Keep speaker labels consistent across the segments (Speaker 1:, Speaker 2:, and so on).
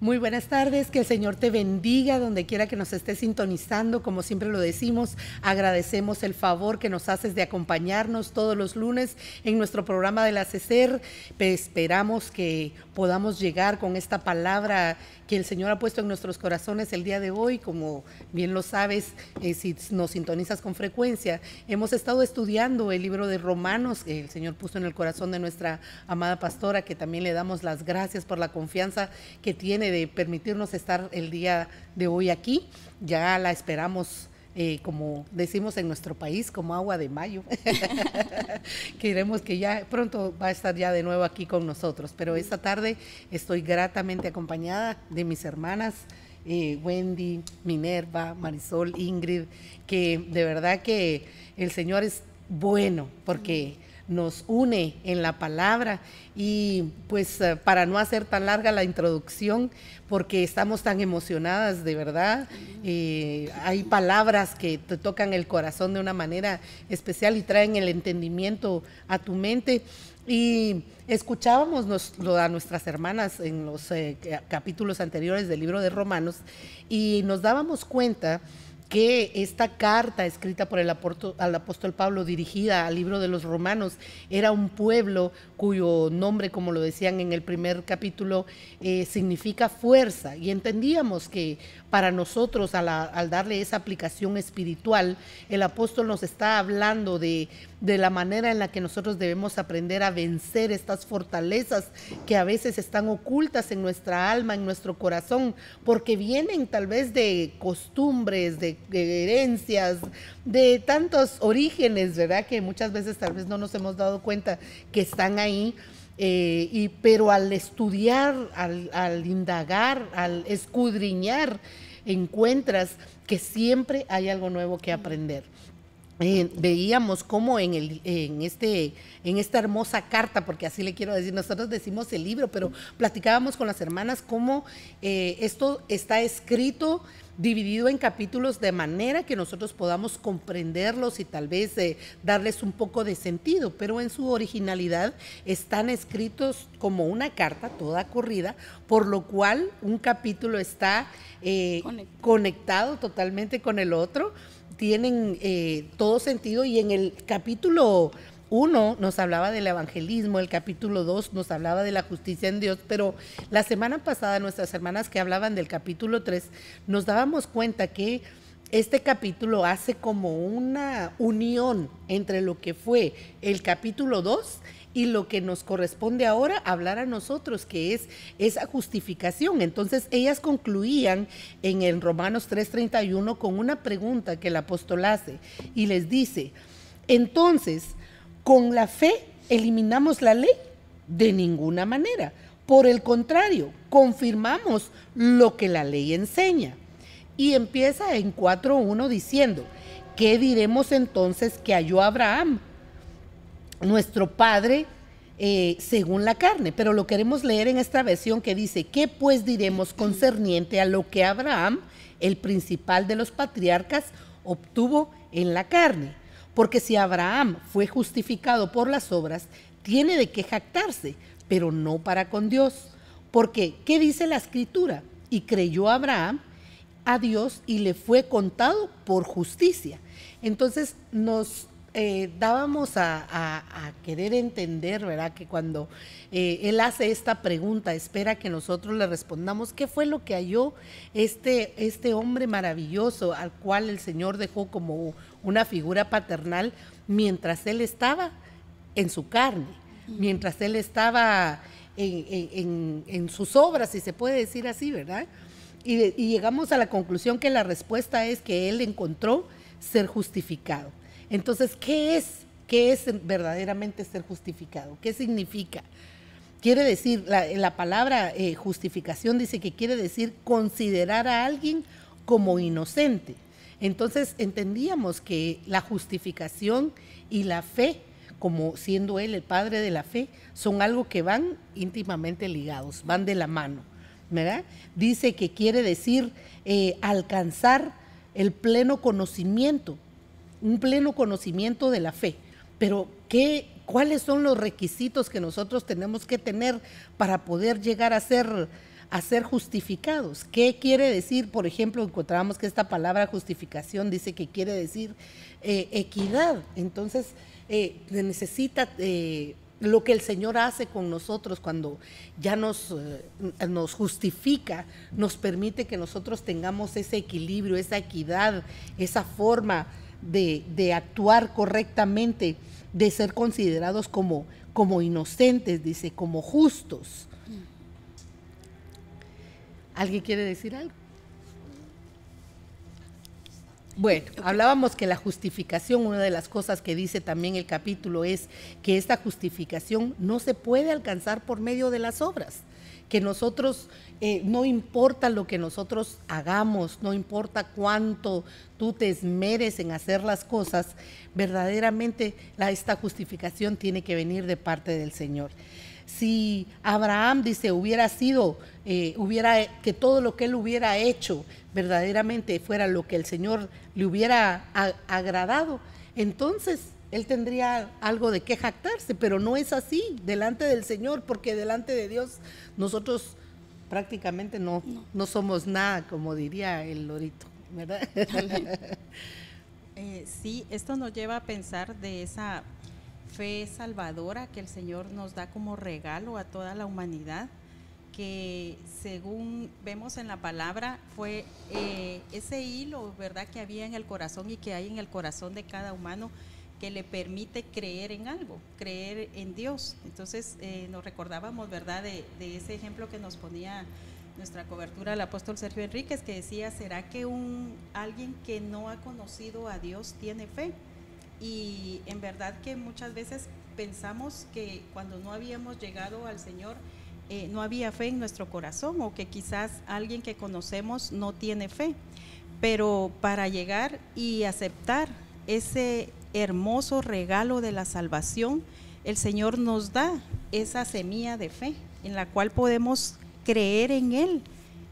Speaker 1: Muy buenas tardes, que el Señor te bendiga donde quiera que nos estés sintonizando. Como siempre lo decimos, agradecemos el favor que nos haces de acompañarnos todos los lunes en nuestro programa de la CECER. Esperamos que podamos llegar con esta palabra que el Señor ha puesto en nuestros corazones el día de hoy. Como bien lo sabes, eh, si nos sintonizas con frecuencia, hemos estado estudiando el libro de Romanos que el Señor puso en el corazón de nuestra amada pastora, que también le damos las gracias por la confianza que tiene de permitirnos estar el día de hoy aquí. Ya la esperamos. Eh, como decimos en nuestro país, como agua de mayo. Queremos que ya pronto va a estar ya de nuevo aquí con nosotros. Pero esta tarde estoy gratamente acompañada de mis hermanas. Eh, Wendy, Minerva, Marisol, Ingrid, que de verdad que el Señor es bueno porque nos une en la palabra y pues eh, para no hacer tan larga la introducción, porque estamos tan emocionadas de verdad, eh, hay palabras que te tocan el corazón de una manera especial y traen el entendimiento a tu mente. Y escuchábamos a nuestras hermanas en los eh, capítulos anteriores del libro de Romanos y nos dábamos cuenta que esta carta escrita por el apóstol, al apóstol Pablo dirigida al libro de los romanos era un pueblo cuyo nombre, como lo decían en el primer capítulo, eh, significa fuerza. Y entendíamos que para nosotros, al, darle esa aplicación espiritual, el apóstol nos está hablando de, de la manera en la que nosotros debemos aprender a vencer estas fortalezas que a veces están ocultas en nuestra alma, en nuestro corazón, porque vienen tal vez de costumbres, de, herencias, de tantos orígenes, ¿verdad? Que muchas veces tal vez no nos hemos dado cuenta que están ahí. Eh, y, pero al estudiar, al, indagar, al escudriñar, encuentras que siempre hay algo nuevo que aprender. Eh, veíamos cómo en, el, en, este, en esta hermosa carta, porque así le quiero decir, nosotros decimos el libro, pero platicábamos con las hermanas cómo eh, esto está escrito dividido en capítulos de manera que nosotros podamos comprenderlos y tal vez eh, darles un poco de sentido, pero en su originalidad están escritos como una carta toda corrida, por lo cual un capítulo está conectado totalmente con el otro. Tienen eh, todo sentido y en el capítulo 1 nos hablaba del evangelismo, el capítulo 2 nos hablaba de la justicia en Dios, pero la semana pasada nuestras hermanas que hablaban del capítulo 3 nos dábamos cuenta que este capítulo hace como una unión entre lo que fue el capítulo 2 y lo que nos corresponde ahora hablar a nosotros, que es esa justificación. Entonces ellas concluían en el Romanos 3:31 con una pregunta que el apóstol hace y les dice, entonces, ¿con la fe eliminamos la ley? De ninguna manera. Por el contrario, confirmamos lo que la ley enseña. Y empieza en 4.1 diciendo, ¿qué diremos entonces que halló Abraham? nuestro Padre eh, según la carne, pero lo queremos leer en esta versión que dice, ¿qué pues diremos concerniente a lo que Abraham, el principal de los patriarcas, obtuvo en la carne? Porque si Abraham fue justificado por las obras, tiene de qué jactarse, pero no para con Dios. Porque, ¿qué dice la escritura? Y creyó Abraham a Dios y le fue contado por justicia. Entonces nos eh, dábamos a, querer entender, ¿verdad? Que cuando eh, él hace esta pregunta, espera que nosotros le respondamos, ¿qué fue lo que halló este, este hombre maravilloso al cual el Señor dejó como una figura paternal mientras él estaba en su carne, mientras él estaba en, sus obras, si se puede decir así, ¿verdad? y llegamos a la conclusión que la respuesta es que él encontró ser justificado. Entonces, ¿qué es? ¿Qué es verdaderamente ser justificado? ¿Qué significa? Quiere decir, la, palabra eh, justificación dice que quiere decir considerar a alguien como inocente. Entonces entendíamos que la justificación y la fe, como siendo Él el Padre de la fe, son algo que van íntimamente ligados, van de la mano. ¿verdad? Dice que quiere decir eh, alcanzar el pleno conocimiento un pleno conocimiento de la fe. Pero, ¿qué, ¿cuáles son los requisitos que nosotros tenemos que tener para poder llegar a ser, a ser justificados. ¿Qué quiere decir? Por ejemplo, encontramos que esta palabra justificación dice que quiere decir eh, equidad. Entonces, eh, necesita eh, lo que el Señor hace con nosotros cuando ya nos, nos justifica, nos permite que nosotros tengamos ese equilibrio, esa equidad, esa forma de, de actuar correctamente, de ser considerados como, como inocentes, dice, como justos. ¿Alguien quiere decir algo? Bueno, hablábamos que la justificación, una de las cosas que dice también el capítulo es que esta justificación no se puede alcanzar por medio de las obras, que nosotros, eh, no importa lo que nosotros hagamos, no importa cuánto tú te esmeres en hacer las cosas, verdaderamente la, esta justificación tiene que venir de parte del Señor si Abraham dice hubiera sido, eh, hubiera, que todo lo que él hubiera hecho verdaderamente fuera lo que el Señor le hubiera agradado, entonces él tendría algo de qué jactarse, pero no es así delante del Señor, porque delante de Dios nosotros prácticamente no, no. somos nada, como diría el lorito, ¿verdad?
Speaker 2: Eh, sí, esto nos lleva a pensar de esa fe salvadora que el Señor nos da como regalo a toda la humanidad, que según vemos en la palabra fue eh, ese hilo, ¿verdad?, que había en el corazón y que hay en el corazón de cada humano que le permite creer en algo, creer en Dios. Entonces eh, nos recordábamos, ¿verdad?, de, ese ejemplo que nos ponía nuestra cobertura el apóstol Sergio Enríquez, que decía, ¿será que un, alguien que no ha conocido a Dios tiene fe? Y en verdad que muchas veces pensamos que cuando no habíamos llegado al Señor, eh, no había fe en nuestro corazón o que quizás alguien que conocemos no tiene fe. Pero para llegar y aceptar ese hermoso regalo de la salvación, el Señor nos da esa semilla de fe en la cual podemos creer en Él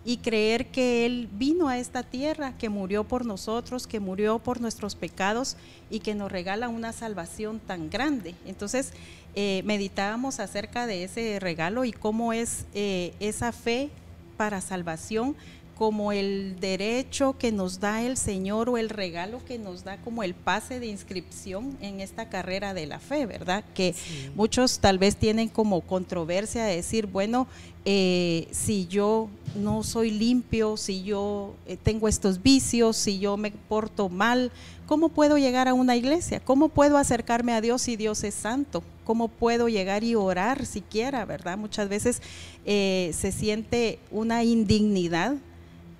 Speaker 2: y creer que Él vino a esta tierra, que murió por nosotros, que murió por nuestros pecados y que nos regala una salvación tan grande. Entonces, eh, meditábamos acerca de ese regalo y cómo es eh, esa fe para salvación como el derecho que nos da el Señor o el regalo que nos da como el pase de inscripción en esta carrera de la fe, ¿verdad? Que muchos tal vez tienen como controversia de decir, bueno, eh, si yo no soy limpio, si yo eh, tengo estos vicios, si yo me porto mal, ¿cómo puedo llegar a una iglesia? ¿Cómo puedo acercarme a Dios si Dios es santo? ¿Cómo puedo llegar y orar siquiera, verdad? Muchas veces eh, se siente una indignidad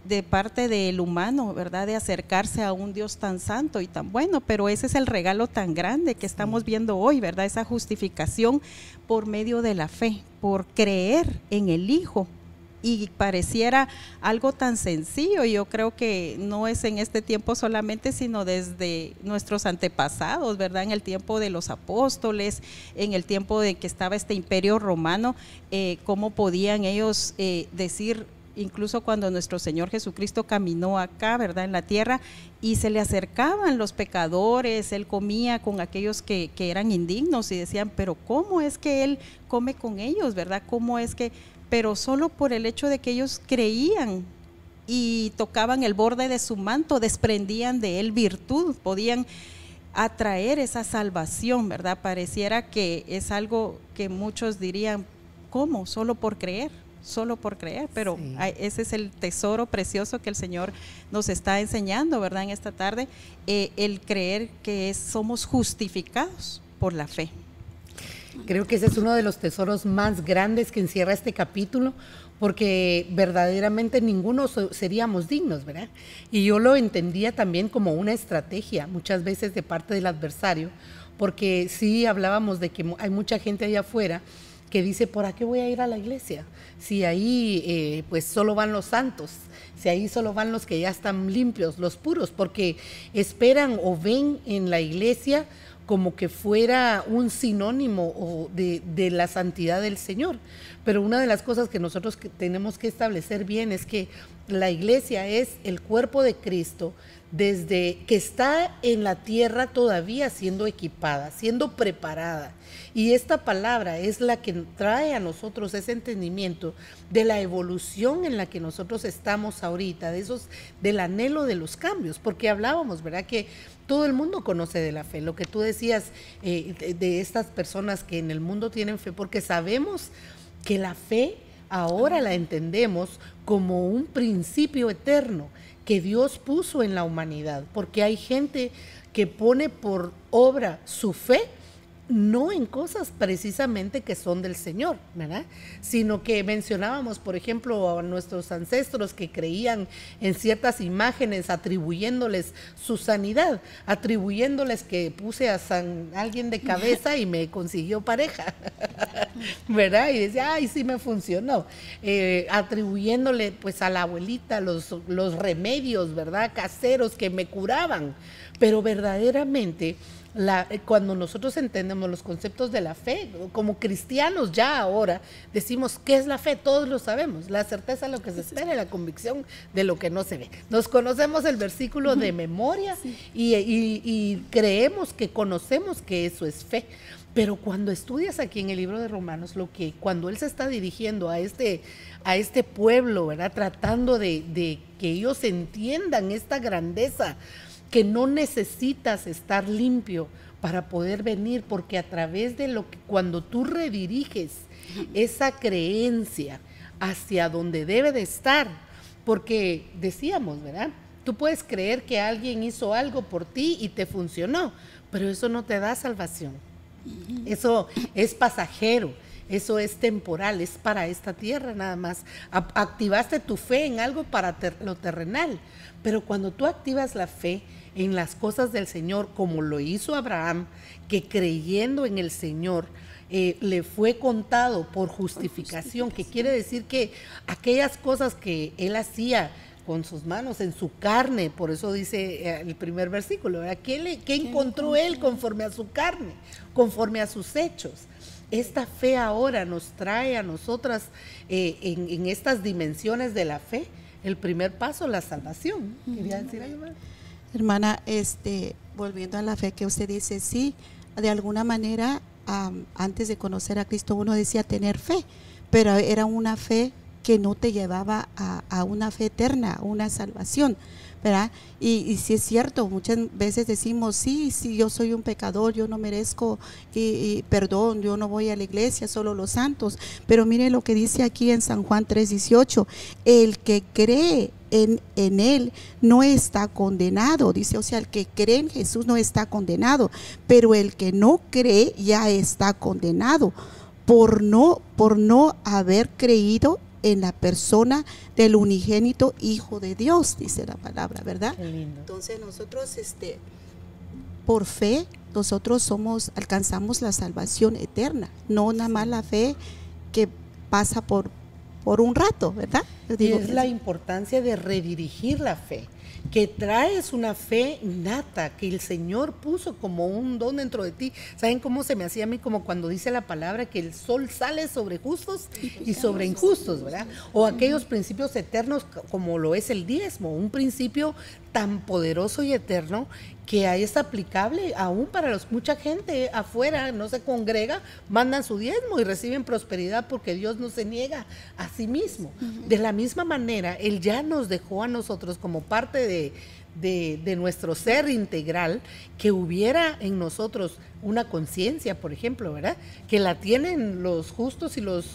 Speaker 2: de parte del humano, ¿verdad? De acercarse a un Dios tan santo y tan bueno, pero ese es el regalo tan grande que estamos viendo hoy, ¿verdad? Esa justificación por medio de la fe, por creer en el Hijo. Y pareciera algo tan sencillo, yo creo que no es en este tiempo solamente, sino desde nuestros antepasados, ¿verdad? En el tiempo de los apóstoles, en el tiempo de que estaba este imperio romano, eh, cómo podían ellos eh, decir incluso cuando nuestro Señor Jesucristo caminó acá, ¿verdad? En la tierra, y se le acercaban los pecadores, él comía con aquellos que, eran indignos y decían, pero ¿cómo es que él come con ellos, ¿verdad? ¿Cómo es que, pero solo por el hecho de que ellos creían y tocaban el borde de su manto, desprendían de él virtud, podían atraer esa salvación, ¿verdad? Pareciera que es algo que muchos dirían, ¿cómo? Solo por creer solo por creer, pero ese es el tesoro precioso que el Señor nos está enseñando, ¿verdad? En esta tarde, eh, el creer que somos justificados por la fe.
Speaker 1: Creo que ese es uno de los tesoros más grandes que encierra este capítulo, porque verdaderamente ninguno seríamos dignos, ¿verdad? Y yo lo entendía también como una estrategia, muchas veces de parte del adversario, porque sí hablábamos de que hay mucha gente allá afuera que dice, ¿por qué voy a ir a la iglesia? Si ahí eh, pues solo van los santos, si ahí solo van los que ya están limpios, los puros, porque esperan o ven en la iglesia como que fuera un sinónimo de, de, la santidad del Señor. Pero una de las cosas que nosotros tenemos que establecer bien es que la iglesia es el cuerpo de Cristo, desde que está en la tierra todavía siendo equipada, siendo preparada. Y esta palabra es la que trae a nosotros ese entendimiento de la evolución en la que nosotros estamos ahorita, de esos, del anhelo de los cambios, porque hablábamos, ¿verdad? Que todo el mundo conoce de la fe, lo que tú decías eh, de, de estas personas que en el mundo tienen fe, porque sabemos que la fe ahora la entendemos como un principio eterno que Dios puso en la humanidad, porque hay gente que pone por obra su fe no en cosas precisamente que son del Señor, ¿verdad? Sino que mencionábamos, por ejemplo, a nuestros ancestros que creían en ciertas imágenes, atribuyéndoles su sanidad, atribuyéndoles que puse a San, alguien de cabeza y me consiguió pareja, ¿verdad? Y decía, ay, sí me funcionó. Eh, atribuyéndole pues a la abuelita los, los remedios, ¿verdad? Caseros que me curaban, pero verdaderamente eh, cuando nosotros entendemos los conceptos de la fe, como cristianos ya ahora, decimos, ¿qué es la fe? Todos lo sabemos, la certeza de lo que se espera y la convicción de lo que no se ve. Nos conocemos el versículo de memoria y, creemos que conocemos que eso es fe. Pero cuando estudias aquí en el libro de Romanos, lo que cuando él se está dirigiendo a este, a este pueblo, ¿verdad? Tratando de, de que ellos entiendan esta grandeza que no necesitas estar limpio para poder venir, porque a través de lo que cuando tú rediriges esa creencia hacia donde debe de estar, porque decíamos, ¿verdad? Tú puedes creer que alguien hizo algo por ti y te funcionó, pero eso no te da salvación. Eso es pasajero, eso es temporal, es para esta tierra nada más. Activaste tu fe en algo para lo terrenal, pero cuando tú activas la fe en las cosas del Señor, como lo hizo Abraham, que creyendo en el Señor, eh, le fue contado por justificación, que quiere decir que aquellas cosas que él hacía con sus manos, en su carne, por eso dice eh, el primer versículo, ¿Qué, le, ¿Qué, encontró él conforme a su carne, conforme a sus hechos? Esta fe ahora nos trae a nosotras eh, en, en, estas dimensiones de la fe el primer paso, la salvación. ¿Quería decir algo?
Speaker 3: Hermana, este, volviendo a la fe que usted dice, sí, de alguna manera, antes de conocer a Cristo uno decía tener fe, pero era una fe que no te llevaba a, una fe eterna, una salvación. ¿Verdad? Y, si es cierto, muchas veces decimos, sí, sí, yo soy un pecador, yo no merezco y, perdón, yo no voy a la iglesia, solo los santos. Pero mire lo que dice aquí en San Juan 3:18, el que cree en, en, él no está condenado, dice, o sea, el que cree en Jesús no está condenado, pero el que no cree ya está condenado por no, por no haber creído en la persona del unigénito Hijo de Dios, dice la palabra, ¿verdad? Entonces nosotros, este, por fe, nosotros somos, alcanzamos la salvación eterna, no nada más la fe que pasa por, por un rato, ¿verdad?
Speaker 1: y es la importancia de redirigir la fe que traes una fe nata que el Señor puso como un don dentro de ti. ¿Saben cómo se me hacía a mí como cuando dice la palabra que el sol sale sobre justos y sobre injustos, ¿verdad? O aquellos principios eternos como lo es el diezmo, un principio tan poderoso y eterno que ahí es aplicable aún para los mucha gente afuera no se congrega, mandan su diezmo y reciben prosperidad porque Dios no se niega a sí mismo. De la misma manera, Él ya nos dejó a nosotros como parte de, de, nuestro ser integral, que hubiera en nosotros una conciencia, por ejemplo, ¿verdad? Que la tienen los justos y los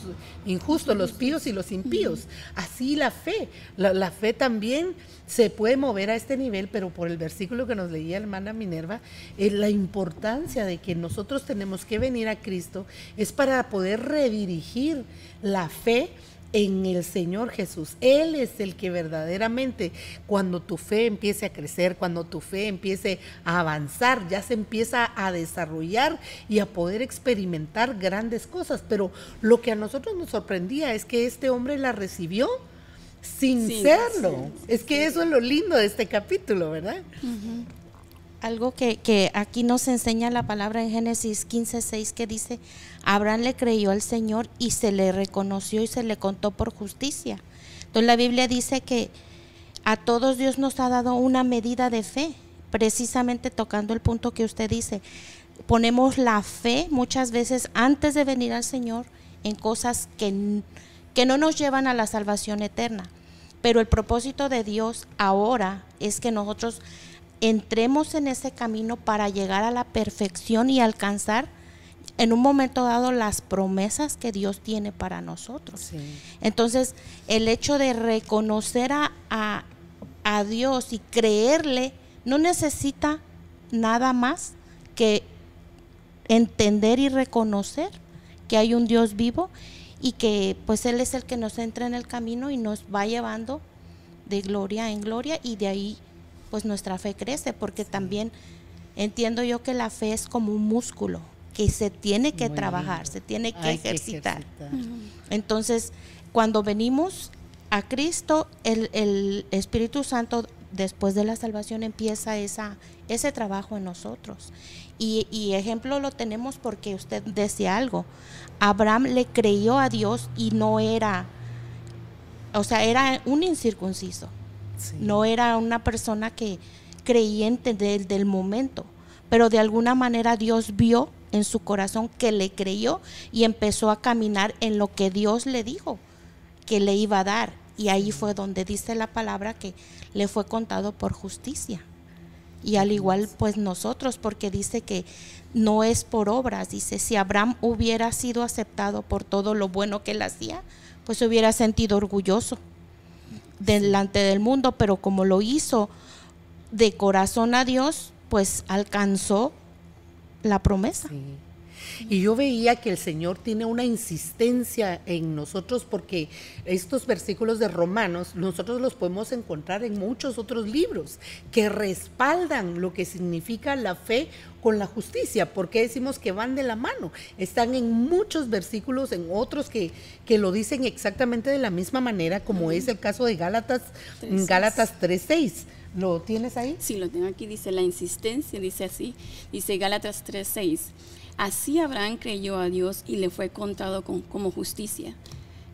Speaker 1: injustos, los píos y los impíos. Así la fe. La, fe también se puede mover a este nivel, pero por el versículo que nos leía hermana Minerva, es la importancia de que nosotros tenemos que venir a Cristo es para poder redirigir la fe en el Señor Jesús. Él es el que verdaderamente, cuando tu fe empiece a crecer, cuando tu fe empiece a avanzar, ya se empieza a desarrollar y a poder experimentar grandes cosas. Pero lo que a nosotros nos sorprendía es que este hombre la recibió sin serlo. es que eso es lo lindo de este capítulo, ¿verdad?
Speaker 4: Algo que, aquí nos enseña la palabra en Génesis 15, 6 que dice, Abraham le creyó al Señor y se le reconoció y se le contó por justicia. Entonces la Biblia dice que a todos Dios nos ha dado una medida de fe, precisamente tocando el punto que usted dice. Ponemos la fe muchas veces antes de venir al Señor en cosas que, que no nos llevan a la salvación eterna. Pero el propósito de Dios ahora es que nosotros entremos en ese camino para llegar a la perfección y alcanzar en un momento dado las promesas que Dios tiene para nosotros. Entonces, el hecho de reconocer a, a, Dios y creerle no necesita nada más que entender y reconocer que hay un Dios vivo y que pues Él es el que nos entra en el camino y nos va llevando de gloria en gloria y de ahí pues nuestra fe crece porque también entiendo yo que la fe es como un músculo que se tiene que trabajar, se tiene que ejercitar. Entonces, cuando venimos a Cristo, el, Espíritu Santo después de la salvación empieza esa, ese trabajo en nosotros. Y, y, ejemplo lo tenemos porque usted decía algo. Abraham le creyó a Dios y no era, o sea, era un incircunciso. No era una persona que creyente del, del momento, pero de alguna manera Dios vio en su corazón que le creyó y empezó a caminar en lo que Dios le dijo que le iba a dar. Y ahí fue donde dice la palabra que le fue contado por justicia. Y al igual pues nosotros, porque dice que no es por obras, dice, si Abraham hubiera sido aceptado por todo lo bueno que él hacía, pues se hubiera sentido orgulloso delante del mundo, pero como lo hizo de corazón a Dios, pues alcanzó la promesa.
Speaker 1: Y yo veía que el Señor tiene una insistencia en nosotros porque estos versículos de Romanos nosotros los podemos encontrar en muchos otros libros que respaldan lo que significa la fe con la justicia. porque decimos que van de la mano? Están en muchos versículos, en otros que, que lo dicen exactamente de la misma manera, como es el caso de Gálatas, Gálatas 3.6. ¿Lo tienes ahí?
Speaker 5: Sí, lo tengo aquí, dice la insistencia, dice así, dice Gálatas 3.6. Así Abraham creyó a Dios y le fue contado como justicia.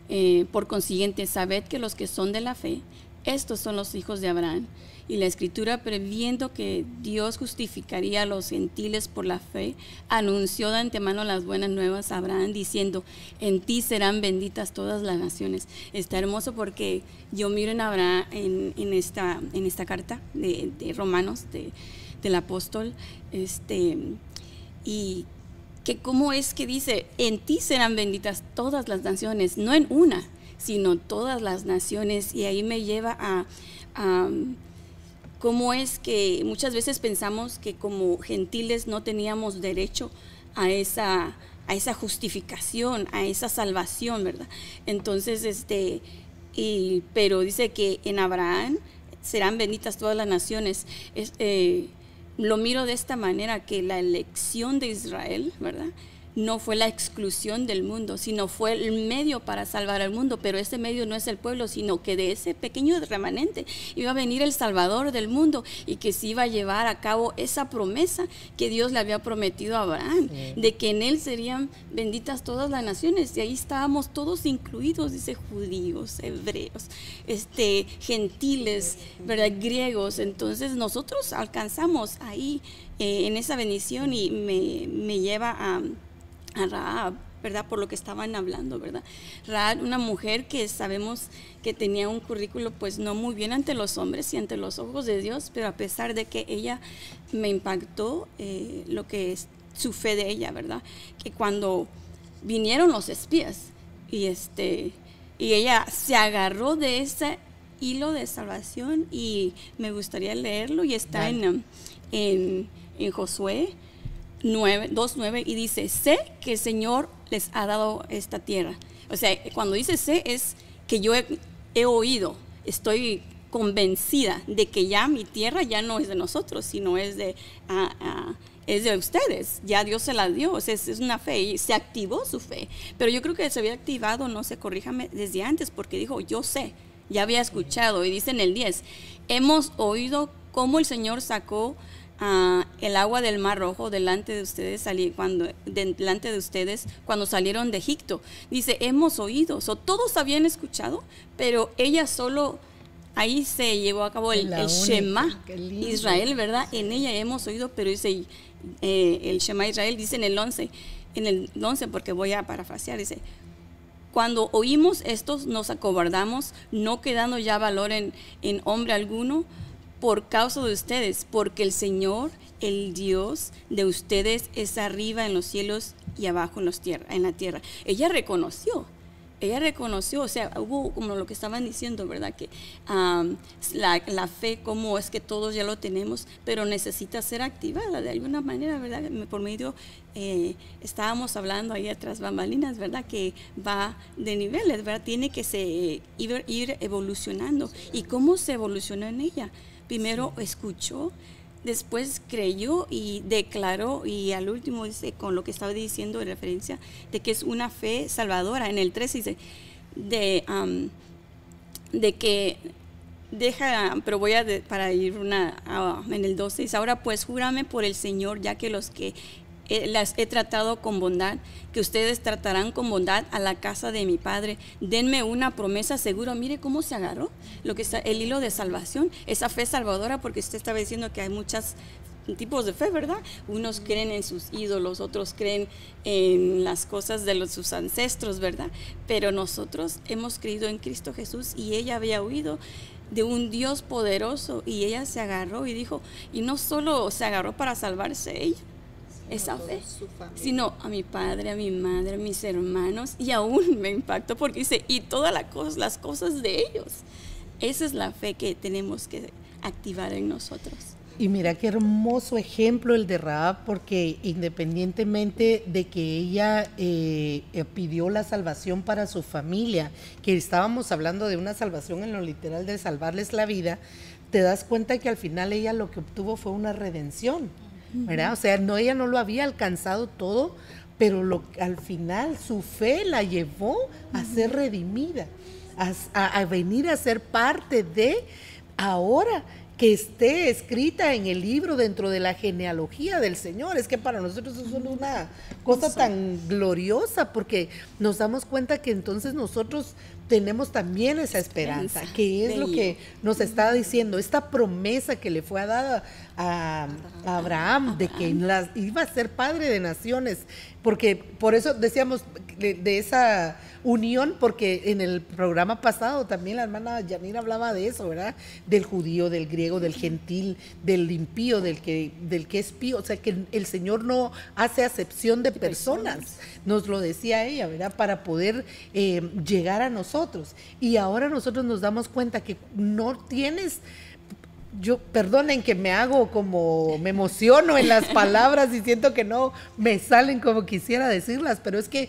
Speaker 5: Eh, por consiguiente, sabed que los que son de la fe, estos son los hijos de Abraham. Y la escritura, previendo que Dios justificaría a los gentiles por la fe, anunció de antemano las buenas nuevas a Abraham, diciendo, en ti serán benditas todas las naciones. Está hermoso porque yo miro en Abraham, en, esta, en esta carta de, Romanos, del apóstol, este, y que cómo es que dice, en ti serán benditas todas las naciones, no en una, sino todas las naciones. Y ahí me lleva a, cómo es que muchas veces pensamos que como gentiles no teníamos derecho a esa, a esa justificación, a esa salvación, ¿verdad? Entonces, este, y, pero dice que en Abraham serán benditas todas las naciones. Eh, lo miro de esta manera, que la elección de Israel, ¿verdad? No fue la exclusión del mundo, sino fue el medio para salvar al mundo, pero ese medio no es el pueblo, sino que de ese pequeño remanente iba a venir el Salvador del mundo y que se iba a llevar a cabo esa promesa que Dios le había prometido a Abraham, de que en él serían benditas todas las naciones, y ahí estábamos todos incluidos, dice judíos, hebreos, este, gentiles, ¿verdad? griegos, entonces nosotros alcanzamos ahí eh, en esa bendición y me, me lleva a a Raab, ¿verdad? Por lo que estaban hablando, ¿verdad? Raab, una mujer que sabemos que tenía un currículo pues no muy bien ante los hombres y ante los ojos de Dios, pero a pesar de que ella me impactó eh, lo que es su fe de ella, ¿verdad? Que cuando vinieron los espías y este y ella se agarró de ese hilo de salvación y me gustaría leerlo y está en, en, en Josué 9, 2.9 y dice, sé que el Señor les ha dado esta tierra. O sea, cuando dice sé es que yo he, oído, estoy convencida de que ya mi tierra ya no es de nosotros, sino es de, es de ustedes. Ya Dios se la dio, o sea, es, una fe y se activó su fe. Pero yo creo que se había activado, no sé, corríjame, desde antes, porque dijo, yo sé, ya había escuchado. Y dice en el 10, hemos oído cómo el Señor sacó el agua del Mar Rojo delante de ustedes cuando delante de ustedes cuando salieron de Egipto. Dice, hemos oído, o todos habían escuchado, pero ella solo ahí se llevó a cabo el, el Shema. Israel, ¿verdad? En ella hemos oído, pero dice, eh, el Shema Israel dice en el 11, en el 11, porque voy a parafrasear, dice, cuando oímos estos nos acobardamos, no quedando ya valor en, en hombre alguno por causa de ustedes, porque el Señor, el Dios de ustedes, es arriba en los cielos y abajo en, los tierra, en la tierra. Ella reconoció, ella reconoció, o sea, hubo como lo que estaban diciendo, ¿verdad? Que la, la fe, como es que todos ya lo tenemos, pero necesita ser activada de alguna manera, ¿verdad? Por medio, eh, estábamos hablando ahí atrás, bambalinas, ¿verdad? Que va de niveles, ¿verdad? Tiene que se, ir, ir evolucionando. ¿Y cómo se evolucionó en ella? Primero escuchó, después creyó y declaró y al último dice con lo que estaba diciendo en referencia de que es una fe salvadora. En el 3 dice de, que deja, pero voy a de- para ir una ah, en el 12 dice, ahora pues júrame por el Señor ya que los que las he tratado con bondad, que ustedes tratarán con bondad a la casa de mi padre. Denme una promesa segura. Mire cómo se agarró lo que está el hilo de salvación, esa fe salvadora, porque usted estaba diciendo que hay muchas tipos de fe, ¿verdad? Unos creen en sus ídolos, otros creen en las cosas de los, sus ancestros, ¿verdad? Pero nosotros hemos creído en Cristo Jesús y ella había oído de un Dios poderoso y ella se agarró y dijo, y no solo se agarró para salvarse ella, esa fe, sino a mi padre, a mi madre, a mis hermanos, y aún me impactó porque dice, y todas la cos- las cosas de ellos. Esa es la fe que tenemos que activar en nosotros.
Speaker 1: Y mira qué hermoso ejemplo el de Raab, porque independientemente de que ella eh, eh, pidió la salvación para su familia, que estábamos hablando de una salvación en lo literal de salvarles la vida, te das cuenta que al final ella lo que obtuvo fue una redención, ¿verdad? O sea, no, ella no lo había alcanzado todo, pero lo, al final su fe la llevó a ser redimida, a, a- a venir a ser parte de ahora que esté escrita en el libro dentro de la genealogía del Señor. Es que para nosotros eso es una cosa tan gloriosa porque nos damos cuenta que entonces nosotros tenemos también esa esperanza, que es lo que nos está diciendo, esta promesa que le fue dada a, Abraham de que iba a ser padre de naciones, porque por eso decíamos de, de esa unión, porque en el programa pasado también la hermana Yanira hablaba de eso, ¿verdad? Del judío, del griego, del gentil, del impío, del que, del que es pío, o sea que el Señor no hace acepción de personas, nos lo decía ella, ¿verdad? Para poder eh, llegar a nosotros. Y ahora nosotros nos damos cuenta que no tienes yo, perdonen que me hago como, me emociono en las palabras y siento que no me salen como quisiera decirlas, pero es que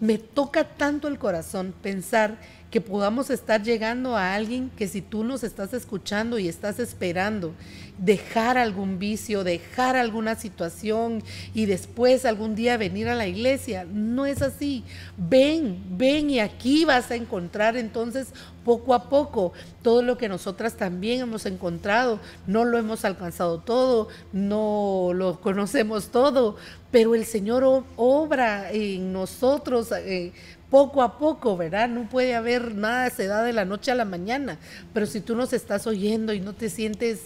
Speaker 1: me toca tanto el corazón pensar que podamos estar llegando a alguien que si tú nos estás escuchando y estás esperando dejar algún vicio, dejar alguna situación y después algún día venir a la iglesia, no es así. Ven, ven y aquí vas a encontrar entonces poco a poco todo lo que nosotras también hemos encontrado. No lo hemos alcanzado todo, no lo conocemos todo, pero el Señor obra en nosotros. eh, poco a poco, ¿verdad? No puede haber nada, se da de la noche a la mañana, pero si tú nos estás oyendo y no te sientes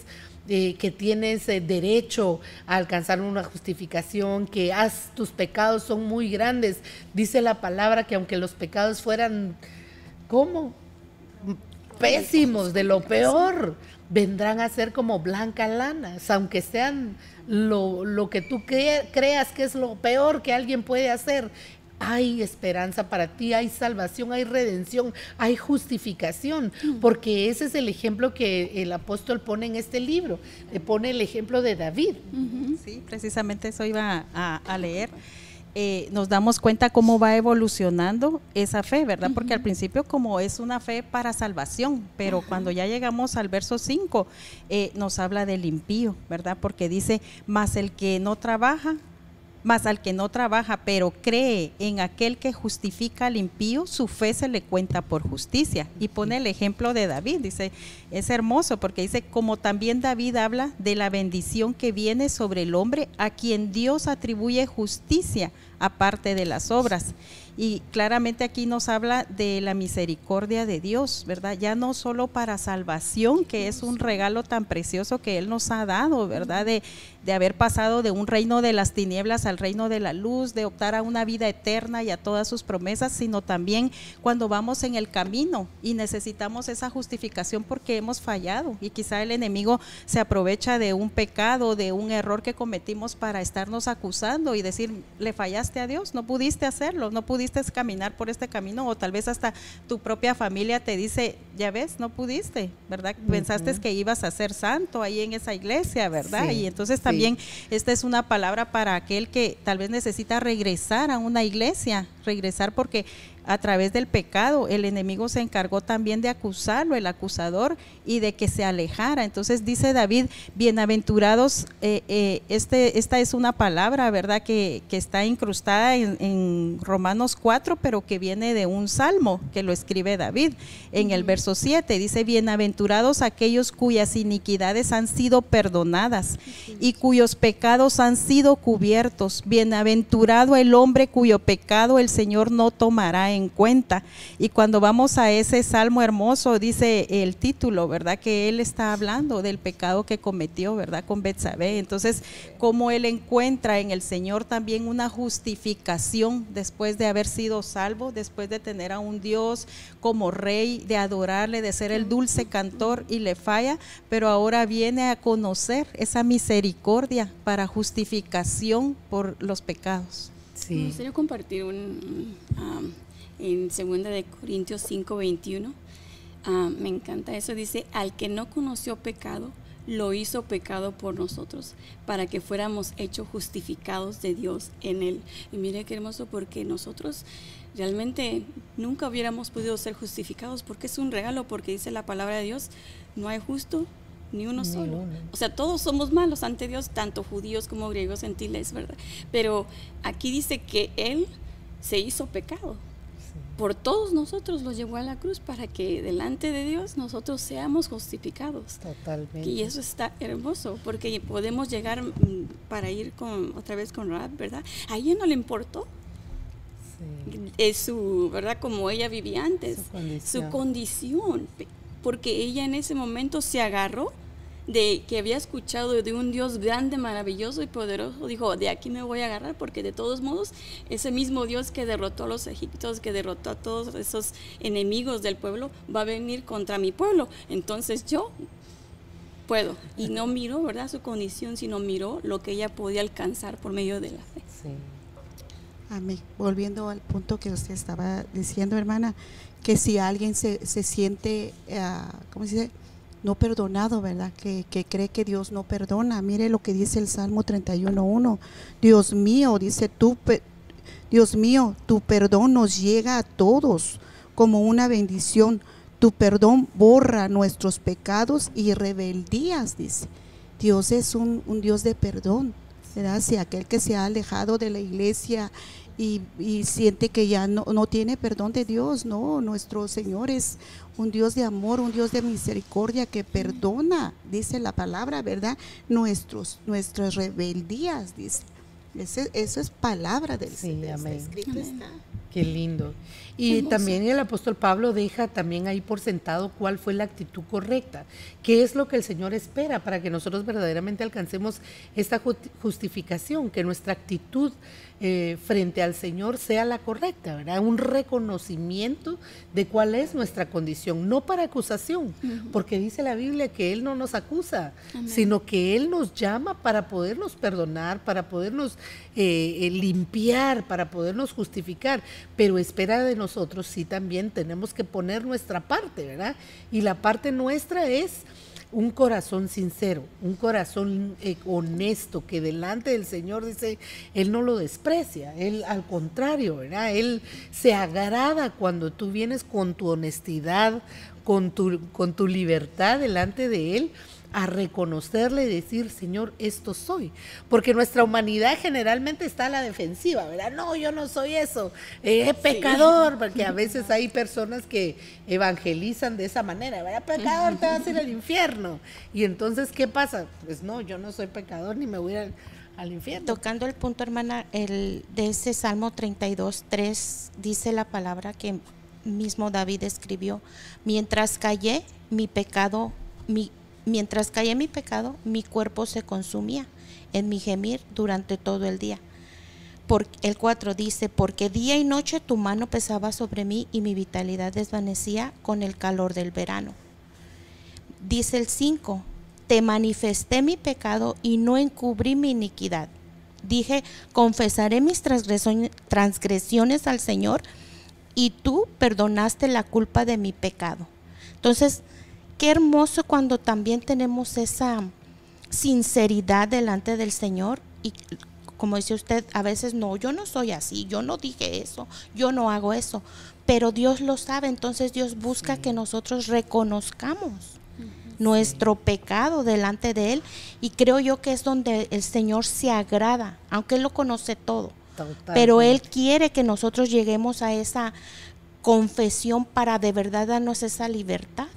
Speaker 1: eh, que tienes eh, derecho a alcanzar una justificación, que has, tus pecados son muy grandes, dice la palabra que aunque los pecados fueran, ¿cómo? pésimos, de lo peor, vendrán a ser como blanca lana, aunque sean lo, lo que tú crea- creas que es lo peor que alguien puede hacer. Hay esperanza para ti, hay salvación, hay redención, hay justificación, porque ese es el ejemplo que el apóstol pone en este libro. Le pone el ejemplo de David.
Speaker 2: Sí, precisamente eso iba a, a leer. Eh, nos damos cuenta cómo va evolucionando esa fe, ¿verdad? Porque al principio como es una fe para salvación, pero cuando ya llegamos al verso 5, eh, nos habla del impío, ¿verdad? Porque dice, más el que no trabaja, más al que no trabaja, pero cree en aquel que justifica al impío, su fe se le cuenta por justicia. Y pone el ejemplo de David, dice, es hermoso porque dice, como también David habla de la bendición que viene sobre el hombre a quien Dios atribuye justicia aparte de las obras. Y claramente aquí nos habla de la misericordia de Dios, ¿verdad? Ya no solo para salvación, que es un regalo tan precioso que Él nos ha dado, ¿verdad? De, de haber pasado de un reino de las tinieblas al reino de la luz, de optar a una vida eterna y a todas sus promesas, sino también cuando vamos en el camino y necesitamos esa justificación porque hemos fallado y quizá el enemigo se aprovecha de un pecado, de un error que cometimos para estarnos acusando y decir, le fallaste a Dios, no pudiste hacerlo, no pudiste caminar por este camino o tal vez hasta tu propia familia te dice, ya ves, no pudiste, ¿verdad? Pensaste que ibas a ser santo ahí en esa iglesia, ¿verdad? y entonces también también esta es una palabra para aquel que tal vez necesita regresar a una iglesia, regresar porque a través del pecado. El enemigo se encargó también de acusarlo, el acusador, y de que se alejara. Entonces dice David, bienaventurados, eh, eh, este, esta es una palabra, ¿verdad?, que, está incrustada en, Romanos 4, pero que viene de un salmo que lo escribe David en el verso 7. Dice, bienaventurados aquellos cuyas iniquidades han sido perdonadas y cuyos pecados han sido cubiertos. Bienaventurado el hombre cuyo pecado el Señor no tomará en cuenta. Y cuando vamos a ese salmo hermoso, dice el título, ¿verdad? Que él está hablando del pecado que cometió, ¿verdad? Con Betsabé. Entonces, cómo él encuentra en el Señor también una justificación después de haber sido salvo, después de tener a un Dios como rey, de adorarle, de ser el dulce cantor y le falla, pero ahora viene a conocer esa misericordia para justificación por los pecados.
Speaker 5: Sí. Me gustaría compartir un, um, en 2 de Corintios 5, 21. Ah, me encanta eso. Dice, al que no conoció pecado, lo hizo pecado por nosotros, para que fuéramos hechos justificados de Dios en él. Y mire qué hermoso, porque nosotros realmente nunca hubiéramos podido ser justificados, porque es un regalo, porque dice la palabra de Dios, no hay justo ni uno solo. O sea, todos somos malos ante Dios, tanto judíos como griegos, gentiles, ¿verdad? Pero aquí dice que Él se hizo pecado por todos nosotros los llevó a la cruz para que delante de Dios nosotros seamos justificados. Totalmente. Y eso está hermoso, porque podemos llegar mm, para ir con otra vez con Rab, ¿verdad? A ella no le importó. Es su, ¿verdad? Como ella vivía antes, su condición, porque ella en ese momento se agarró de que había escuchado de un Dios grande, maravilloso y poderoso, dijo, de aquí me voy a agarrar porque de todos modos ese mismo Dios que derrotó a los egipcios, que derrotó a todos esos enemigos del pueblo, va a venir contra mi pueblo. Entonces yo puedo. Y no miró, ¿verdad? Su condición, sino miró lo que ella podía alcanzar por medio de la fe. Sí.
Speaker 3: Amén. Volviendo al punto que usted estaba diciendo, hermana, que si alguien se, se siente, uh, ¿cómo se dice? No perdonado, ¿verdad? Que, cree que Dios no perdona. Mire lo que dice el Salmo 31.1. Dios mío, dice tú, Dios mío, tu perdón nos llega a todos como una bendición. Tu perdón borra nuestros pecados y rebeldías, dice. Dios es un, Dios de perdón, ¿verdad? Si aquel que se ha alejado de la iglesia y, siente que ya no, no, tiene perdón de Dios. No, nuestro Señor es un Dios de amor, un Dios de misericordia que perdona, dice la palabra, ¿verdad? Nuestros, nuestras rebeldías, dice. eso es palabra del Señor.
Speaker 1: Qué lindo. Y también el apóstol Pablo deja también ahí por sentado cuál fue la actitud correcta, qué es lo que el Señor espera para que nosotros verdaderamente alcancemos esta justificación, que nuestra actitud eh, frente al Señor sea la correcta, ¿verdad? Un reconocimiento de cuál es nuestra condición, no para acusación, porque dice la Biblia que Él no nos acusa, sino que Él nos llama para podernos perdonar, para podernos eh, eh, limpiar, para podernos justificar, pero espera de nosotros sí también tenemos que poner nuestra parte, ¿verdad? Y la parte nuestra es un corazón sincero, un corazón eh, honesto, que delante del Señor dice, Él no lo desprecia, Él al contrario, ¿verdad? Él se agrada cuando tú vienes con tu honestidad, con tu, con tu libertad delante de Él a reconocerle y decir, Señor, esto soy. Porque nuestra humanidad generalmente está a la defensiva, ¿verdad? No, yo no soy eso, eh, pecador, porque a veces hay personas que evangelizan de esa manera, ¿verdad? Pecador, te vas a ir al infierno. Y entonces, ¿qué pasa? Pues no, yo no soy pecador ni me voy a al infierno.
Speaker 4: Tocando el punto, hermana, el, de ese Salmo 32, 3, dice la palabra que mismo David escribió, mientras callé mi pecado, mi, mientras callé mi pecado, mi cuerpo se consumía en mi gemir durante todo el día. Por, el 4 dice, porque día y noche tu mano pesaba sobre mí y mi vitalidad desvanecía con el calor del verano. Dice el 5, te manifesté mi pecado y no encubrí mi iniquidad. Dije, confesaré mis transgresiones al Señor y tú perdonaste la culpa de mi pecado. Entonces, qué hermoso cuando también tenemos esa sinceridad delante del Señor. Y como dice usted, a veces no, yo no soy así, yo no dije eso, yo no hago eso, pero Dios lo sabe, entonces Dios busca que nosotros reconozcamos nuestro pecado delante de Él. Y creo yo que es donde el Señor se agrada, aunque Él lo conoce todo, pero Él quiere que nosotros lleguemos a esa confesión para de verdad darnos esa libertad.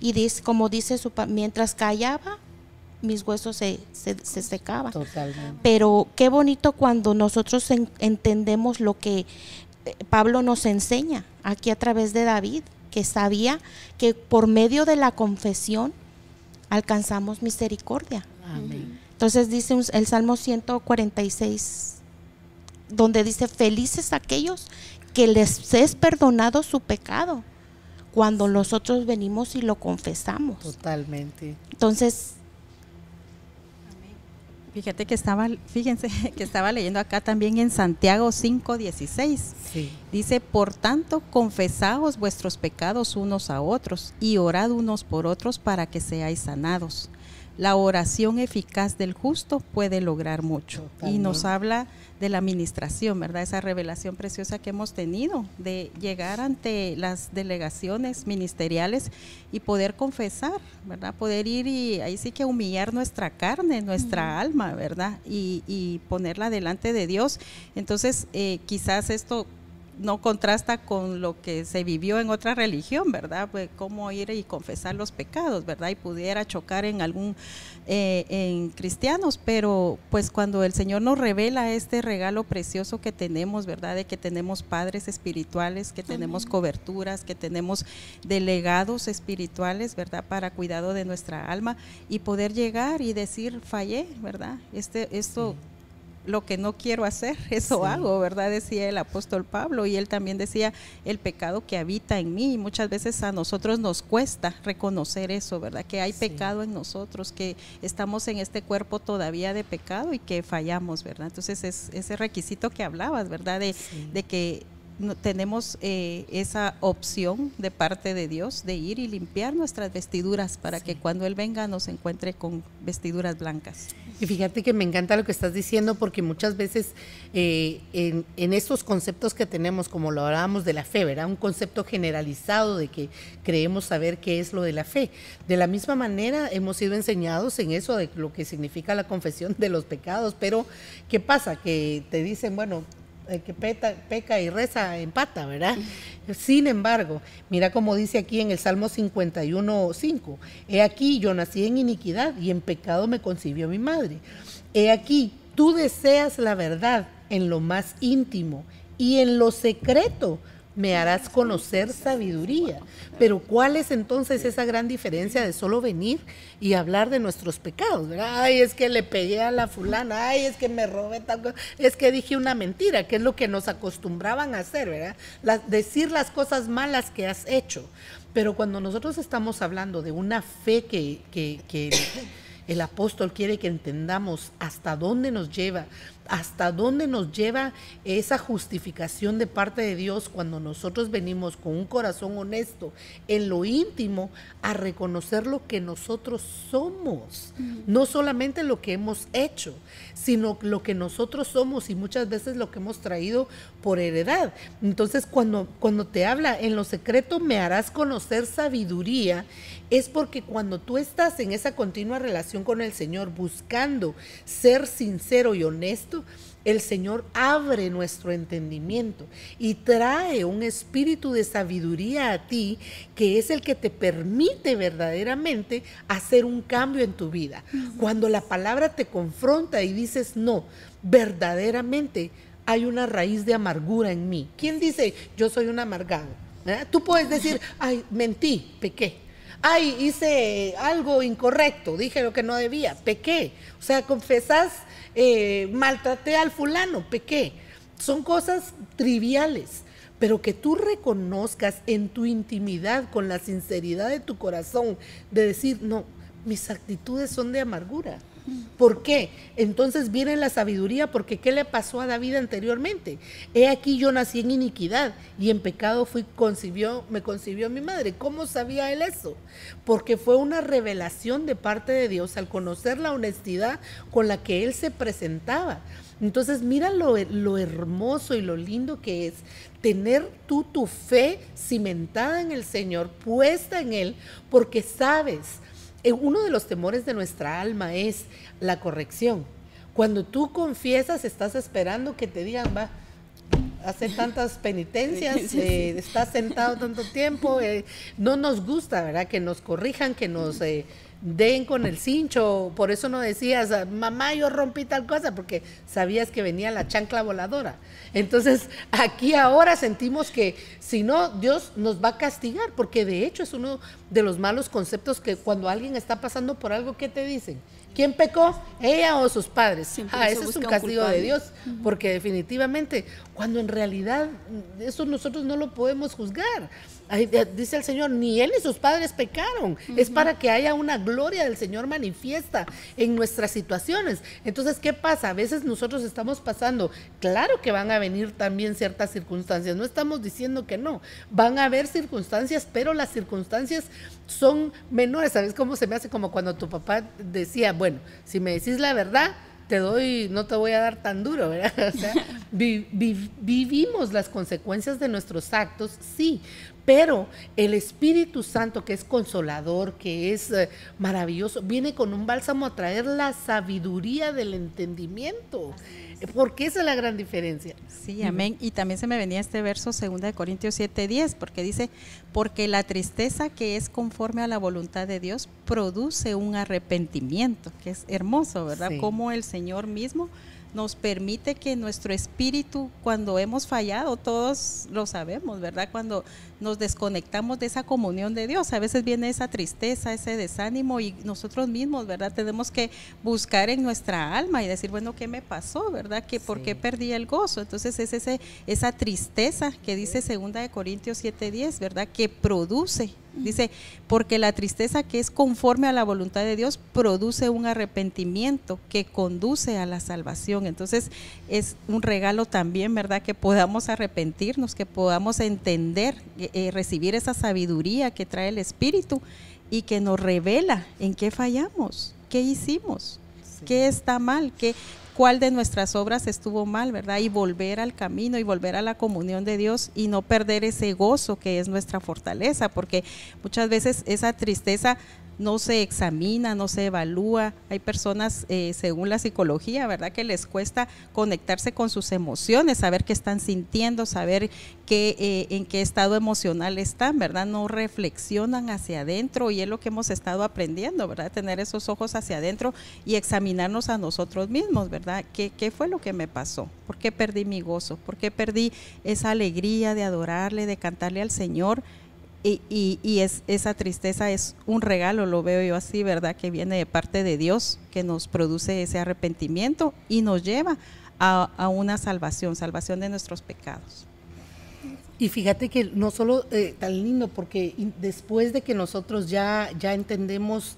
Speaker 4: Y dice, como dice su mientras callaba, mis huesos se, se, secaban. Pero qué bonito cuando nosotros entendemos lo que eh, Pablo nos enseña aquí a través de David, que sabía que por medio de la confesión alcanzamos misericordia. Entonces dice el Salmo 146, donde dice, felices aquellos que les es perdonado su pecado cuando nosotros venimos y lo confesamos.
Speaker 1: Totalmente.
Speaker 4: Entonces,
Speaker 2: Fíjate que estaba, fíjense que estaba leyendo acá también en Santiago 5:16. Sí. Dice, "Por tanto, confesaos vuestros pecados unos a otros y orad unos por otros para que seáis sanados." la oración eficaz del justo puede lograr mucho. Y nos habla de la administración, ¿verdad? Esa revelación preciosa que hemos tenido de llegar ante las delegaciones ministeriales y poder confesar, ¿verdad? Poder ir y ahí sí que humillar nuestra carne, nuestra alma, ¿verdad? Y, y, ponerla delante de Dios. Entonces, eh, quizás esto no contrasta con lo que se vivió en otra religión, ¿verdad? Pues cómo ir y confesar los pecados, ¿verdad? Y pudiera chocar en algún, eh, en cristianos, pero pues cuando el Señor nos revela este regalo precioso que tenemos, ¿verdad? De que tenemos padres espirituales, que tenemos coberturas, que tenemos delegados espirituales, ¿verdad? Para cuidado de nuestra alma y poder llegar y decir, fallé, ¿verdad? Este, esto lo que no quiero hacer, eso hago, ¿verdad? Decía el apóstol Pablo y él también decía el pecado que habita en mí. Y muchas veces a nosotros nos cuesta reconocer eso, ¿verdad? Que hay pecado en nosotros, que estamos en este cuerpo todavía de pecado y que fallamos, ¿verdad? Entonces es ese requisito que hablabas, ¿verdad? De, de que tenemos eh, esa opción de parte de Dios de ir y limpiar nuestras vestiduras para que cuando Él venga nos encuentre con vestiduras blancas.
Speaker 1: Y fíjate que me encanta lo que estás diciendo porque muchas veces eh, en, en, estos conceptos que tenemos, como lo hablábamos de la fe, ¿verdad? Un concepto generalizado de que creemos saber qué es lo de la fe. De la misma manera hemos sido enseñados en eso de lo que significa la confesión de los pecados, pero ¿qué pasa? Que te dicen, bueno, el que peca y reza empata, ¿verdad? Sin embargo, mira como dice aquí en el Salmo 51, 5, he aquí yo nací en iniquidad y en pecado me concibió mi madre. He aquí, tú deseas la verdad en lo más íntimo y en lo secreto me harás conocer sabiduría. Pero ¿cuál es entonces esa gran diferencia de solo venir y hablar de nuestros pecados? Ay, es que le pegué a la fulana, ay, es que me robé tal cosa, es que dije una mentira, que es lo que nos acostumbraban a hacer, ¿verdad? decir las cosas malas que has hecho. Pero cuando nosotros estamos hablando de una fe que, que, que el apóstol quiere que entendamos hasta dónde nos lleva, hasta dónde nos lleva esa justificación de parte de Dios cuando nosotros venimos con un corazón honesto en lo íntimo a reconocer lo que nosotros somos, no solamente lo que hemos hecho, sino lo que nosotros somos y muchas veces lo que hemos traído por heredad. Entonces cuando, cuando te habla en lo secreto me harás conocer sabiduría, es porque cuando tú estás en esa continua relación con el Señor, buscando ser sincero y honesto, el Señor abre nuestro entendimiento y trae un espíritu de sabiduría a ti que es el que te permite verdaderamente hacer un cambio en tu vida. Cuando la palabra te confronta y dices, no, verdaderamente hay una raíz de amargura en mí. ¿Quién dice, yo soy un amargado? ¿Eh? Tú puedes decir, ay, mentí, pequé. Ay, hice algo incorrecto, dije lo que no debía, pequé. O sea, confesas eh, maltraté al fulano, pequé. Son cosas triviales, pero que tú reconozcas en tu intimidad, con la sinceridad de tu corazón, de decir, no, mis actitudes son de amargura. ¿Por qué? Entonces viene la sabiduría, porque ¿qué le pasó a David anteriormente? He aquí yo nací en iniquidad y en pecado fui concibió, me concibió mi madre. ¿Cómo sabía él eso? Porque fue una revelación de parte de Dios al conocer la honestidad con la que él se presentaba. Entonces mira lo, lo hermoso y lo lindo que es tener tú tu fe cimentada en el Señor, puesta en Él, porque sabes uno de los temores de nuestra alma es la corrección. Cuando tú confiesas, estás esperando que te digan, va, hace tantas penitencias, eh, estás sentado tanto tiempo, eh, no nos gusta, ¿verdad? Que nos corrijan, que nos den con el cincho, por eso no decías, mamá, yo rompí tal cosa, porque sabías que venía la chancla voladora. Entonces, aquí ahora sentimos que si no, Dios nos va a castigar, porque de hecho es uno de los malos conceptos que cuando alguien está pasando por algo, ¿qué te dicen? ¿Quién pecó? ¿Ella o sus padres? ah, eso es un castigo de Dios, porque definitivamente, cuando en realidad eso nosotros no lo podemos juzgar. Dice el Señor, ni él ni sus padres pecaron. Es para que haya una gloria del Señor manifiesta en nuestras situaciones. Entonces, ¿qué pasa? A veces nosotros estamos pasando, claro que van a venir también ciertas circunstancias, no estamos diciendo que no, van a haber circunstancias, pero las circunstancias son menores. ¿Sabes cómo se me hace como cuando tu papá decía, bueno, si me decís la verdad, te doy, no te voy a dar tan duro, ¿verdad? O sea, vivimos las consecuencias de nuestros actos, sí, pero el Espíritu Santo, que es consolador, que es eh, maravilloso, viene con un bálsamo a traer la sabiduría del entendimiento. Porque esa es la gran diferencia.
Speaker 2: Sí, amén. Y también se me venía este verso 2 de Corintios 7:10, porque dice, porque la tristeza que es conforme a la voluntad de Dios produce un arrepentimiento, que es hermoso, ¿verdad? Como el Señor mismo nos permite que nuestro espíritu, cuando hemos fallado, todos lo sabemos, ¿verdad? Cuando nos desconectamos de esa comunión de Dios, a veces viene esa tristeza, ese desánimo y nosotros mismos, ¿verdad? Tenemos que buscar en nuestra alma y decir, bueno, ¿qué me pasó, verdad? ¿Que ¿Por qué perdí el gozo? Entonces es ese, esa tristeza que dice segunda de Corintios 7:10, ¿verdad? Que produce Dice, porque la tristeza que es conforme a la voluntad de Dios produce un arrepentimiento que conduce a la salvación. Entonces es un regalo también, ¿verdad? Que podamos arrepentirnos, que podamos entender, eh, eh, recibir esa sabiduría que trae el Espíritu y que nos revela en qué fallamos, qué hicimos, qué está mal, qué, cuál de nuestras obras estuvo mal, ¿verdad? Y volver al camino y volver a la comunión de Dios y no perder ese gozo que es nuestra fortaleza, porque muchas veces esa tristeza no se examina, no se evalúa. Hay personas, eh, según la psicología, ¿verdad?, que les cuesta conectarse con sus emociones, saber qué están sintiendo, saber qué, eh, en qué estado emocional están, ¿verdad? No reflexionan hacia adentro y es lo que hemos estado aprendiendo, ¿verdad? Tener esos ojos hacia adentro y examinarnos a nosotros mismos, ¿verdad? ¿Qué, qué fue lo que me pasó? ¿Por qué perdí mi gozo? ¿Por qué perdí esa alegría de adorarle, de cantarle al Señor? Y, es, esa tristeza es un regalo, lo veo yo así, ¿verdad? Que viene de parte de Dios, que nos produce ese arrepentimiento y nos lleva a, una salvación, salvación de nuestros pecados.
Speaker 1: Y fíjate que no solo eh, tan lindo, porque después de que nosotros ya, ya entendemos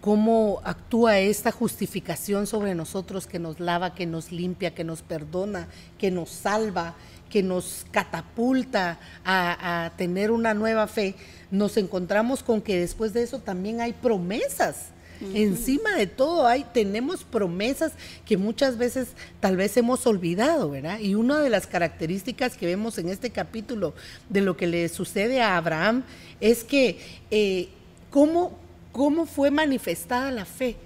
Speaker 1: cómo actúa esta justificación sobre nosotros, que nos lava, que nos limpia, que nos perdona, que nos salva, que nos catapulta a, tener una nueva fe, nos encontramos con que después de eso también hay promesas. Encima de todo hay, tenemos promesas que muchas veces tal vez hemos olvidado, ¿verdad? Y una de las características que vemos en este capítulo de lo que le sucede a Abraham es que eh, cómo, cómo fue manifestada la fe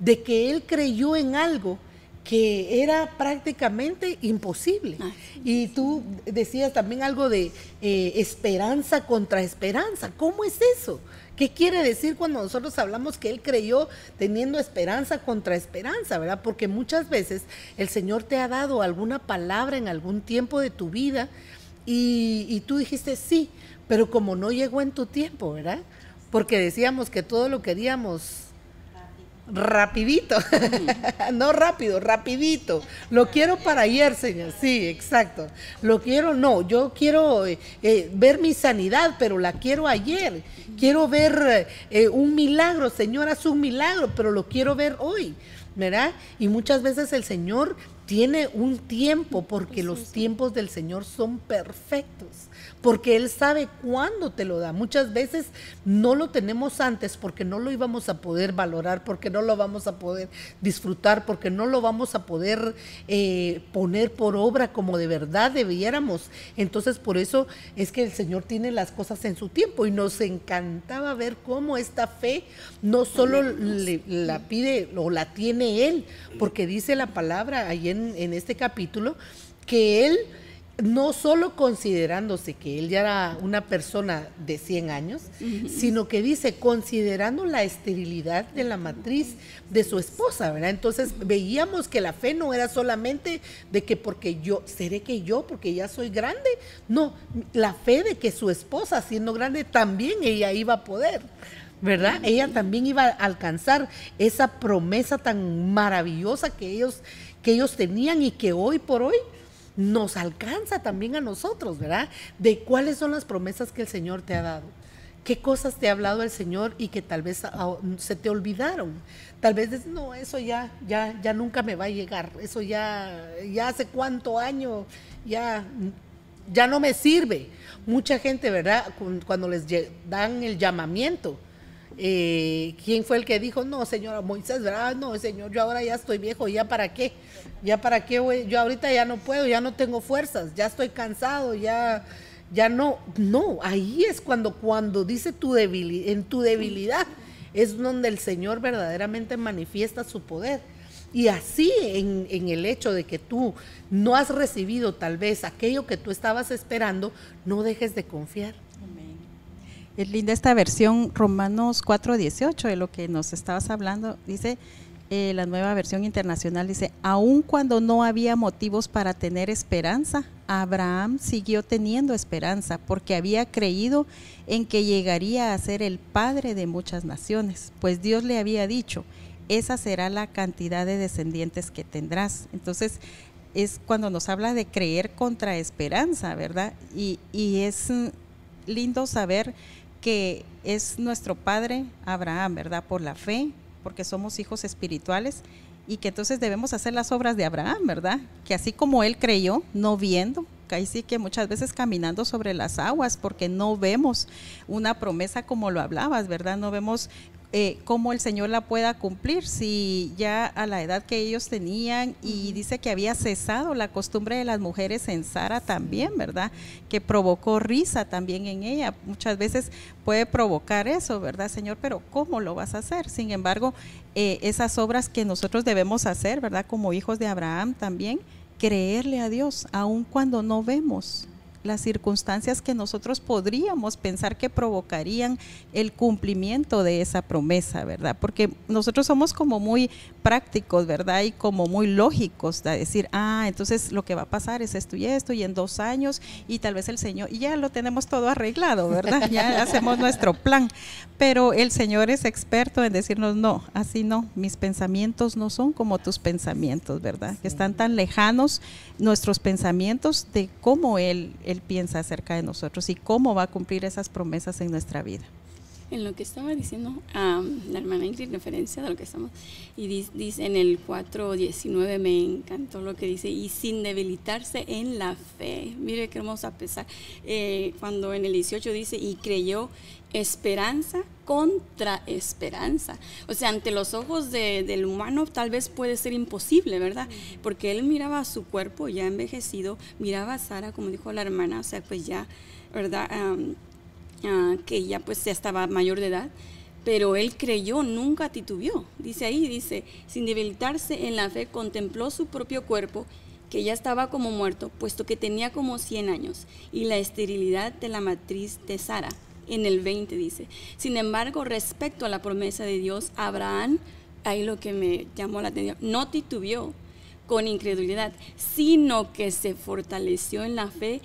Speaker 1: de que él creyó en algo que era prácticamente imposible. Y tú decías también algo de eh, esperanza contra esperanza. ¿Cómo es eso? ¿Qué quiere decir cuando nosotros hablamos que Él creyó teniendo esperanza contra esperanza, verdad? Porque muchas veces el Señor te ha dado alguna palabra en algún tiempo de tu vida y, y tú dijiste sí, pero como no llegó en tu tiempo, ¿verdad? Porque decíamos que todo lo queríamos rapidito, no rápido, rapidito. Lo quiero para ayer, señor. Sí, exacto. Lo quiero, no, yo quiero eh, eh, ver mi sanidad, pero la quiero ayer. Quiero ver eh, un milagro, Señor, haz un milagro, pero lo quiero ver hoy, ¿verdad? Y muchas veces el Señor tiene un tiempo porque los tiempos del Señor son perfectos, porque Él sabe cuándo te lo da. Muchas veces no lo tenemos antes porque no lo íbamos a poder valorar, porque no lo vamos a poder disfrutar, porque no lo vamos a poder eh, poner por obra como de verdad debiéramos. Entonces por eso es que el Señor tiene las cosas en su tiempo y nos encantaba ver cómo esta fe no solo la pide o la tiene Él, porque dice la palabra ahí en este capítulo que Él no solo considerándose que él ya era una persona de 100 años, sino que dice, considerando la esterilidad de la matriz de su esposa, ¿verdad? Entonces veíamos que la fe no era solamente de que porque yo, seré que yo, porque ya soy grande, no, la fe de que su esposa, siendo grande, también ella iba a poder. ¿Verdad? Ella también iba a alcanzar esa promesa tan maravillosa que ellos, que ellos tenían y que hoy por hoy nos alcanza también a nosotros, ¿verdad? De cuáles son las promesas que el Señor te ha dado. ¿Qué cosas te ha hablado el Señor y que tal vez se te olvidaron? Tal vez dices, no, eso ya, ya, ya nunca me va a llegar. Eso ya, ya hace cuánto año, ya, ya no me sirve. Mucha gente, ¿verdad? Cu- Cuando les dan el llamamiento, eh, ¿quién fue el que dijo, no, señora Moisés, ¿verdad? No, señor, yo ahora ya estoy viejo, ¿ya para qué? ¿Ya para qué, güey? Yo ahorita ya no puedo, ya no tengo fuerzas, ya estoy cansado, ya, ya no. No, ahí es cuando, cuando dice tu debilidad, en tu debilidad, es donde el Señor verdaderamente manifiesta su poder. Y así en, en el hecho de que tú no has recibido tal vez aquello que tú estabas esperando, no dejes de confiar.
Speaker 2: Es linda esta versión Romanos 4:18 de lo que nos estabas hablando. Dice eh, la nueva versión internacional, dice, aun cuando no había motivos para tener esperanza, Abraham siguió teniendo esperanza porque había creído en que llegaría a ser el padre de muchas naciones, pues Dios le había dicho, esa será la cantidad de descendientes que tendrás. Entonces, es cuando nos habla de creer contra esperanza, ¿verdad? Y, es mm, lindo saber que es nuestro padre Abraham, ¿verdad? Por la fe, porque somos hijos espirituales y que entonces debemos hacer las obras de Abraham, ¿verdad? Que así como él creyó, no viendo, que ahí sí que muchas veces caminando sobre las aguas, porque no vemos una promesa como lo hablabas, ¿verdad? No vemos eh, cómo el Señor la pueda cumplir si ya a la edad que ellos tenían y dice que había cesado la costumbre de las mujeres en Sara también, ¿verdad? Que provocó risa también en ella. Muchas veces puede provocar eso, ¿verdad, Señor? Pero ¿cómo lo vas a hacer? Sin embargo, eh, esas obras que nosotros debemos hacer, ¿verdad? Como hijos de Abraham también, creerle a Dios, aun cuando no vemos las circunstancias que nosotros podríamos pensar que provocarían el cumplimiento de esa promesa, ¿verdad? Porque nosotros somos como muy prácticos, ¿verdad? Y como muy lógicos, de decir, ah, entonces lo que va a pasar es esto y esto, y en dos años, y tal vez el Señor, y ya lo tenemos todo arreglado, ¿verdad? Ya hacemos nuestro plan. Pero el Señor es experto en decirnos, no, así no, mis pensamientos no son como tus pensamientos, ¿verdad? Que están tan lejanos nuestros pensamientos de cómo Él, Él piensa acerca de nosotros y cómo va a cumplir esas promesas en nuestra vida.
Speaker 5: En lo que estaba diciendo am, la hermana Ingrid, referencia de lo que estamos, y dis- dice en el 4.19, me encantó lo que dice, y sin debilitarse en la fe. Mire qué hermoso a pesar. Eh, cuando en el 18 dice, y creyó esperanza contra esperanza. O sea, ante los ojos de- del humano tal vez puede ser imposible, ¿verdad? Porque él miraba a su cuerpo ya envejecido, miraba a Sara, como dijo la hermana, o sea, pues ya, ¿verdad? Am, ah, que ya pues ya estaba mayor de edad, pero él creyó, nunca titubeó. Dice ahí, dice, sin debilitarse en la fe, contempló su propio cuerpo, que ya estaba como muerto, puesto que tenía como 100 años, y la esterilidad de la matriz de Sara. En el 20 dice, sin embargo, respecto a la promesa de Dios, Abraham, ahí lo que me llamó la atención, no titubeó con incredulidad, sino que se fortaleció en la fe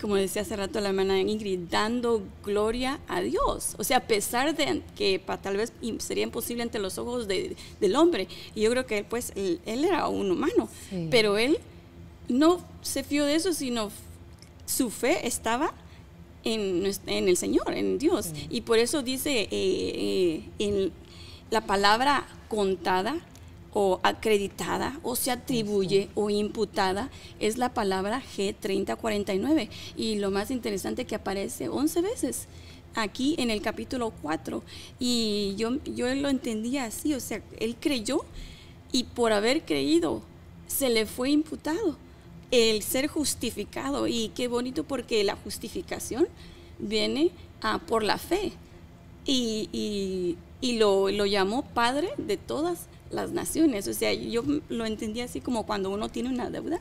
Speaker 5: como decía hace rato la hermana Ingrid, dando gloria a Dios. O sea, a pesar de que tal vez sería imposible ante los ojos del hombre, y yo creo que él, pues, él, era un humano, pero él no se fió de eso, sino su fe estaba en, el Señor, en Dios. Y por eso dice eh, eh, en la palabra contada o acreditada o se atribuye o imputada es la palabra G3049 y lo más interesante que aparece 11 veces aquí en el capítulo 4 y yo, yo lo entendía así, o sea, él creyó y por haber creído se le fue imputado el ser justificado. Y qué bonito porque la justificación viene ah, por la fe. Y, y, lo, lo llamó Padre de todas las naciones. O sea, yo lo entendí así como cuando uno tiene una deuda.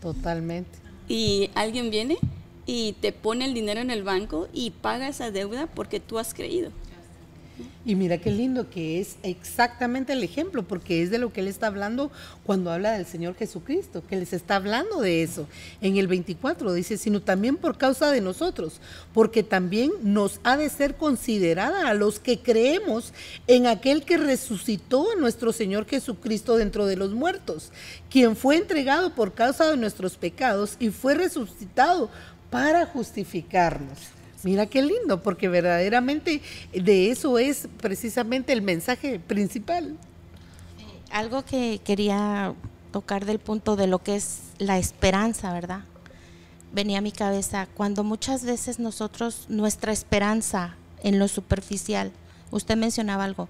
Speaker 1: Totalmente.
Speaker 5: Y alguien viene y te pone el dinero en el banco y paga esa deuda porque tú has creído.
Speaker 1: Y mira qué lindo que es exactamente el ejemplo, porque es de lo que él está hablando cuando habla del Señor Jesucristo, que les está hablando de eso. En el 24 dice, sino también por causa de nosotros, porque también nos ha de ser considerada a los que creemos en aquel que resucitó a nuestro Señor Jesucristo dentro de los muertos, quien fue entregado por causa de nuestros pecados y fue resucitado para justificarnos. Mira qué lindo, porque verdaderamente de eso es precisamente el mensaje principal.
Speaker 4: algo que quería tocar del punto de lo que es la esperanza, ¿verdad? Venía a mi cabeza cuando muchas veces nosotros, nuestra esperanza en lo superficial, usted mencionaba algo,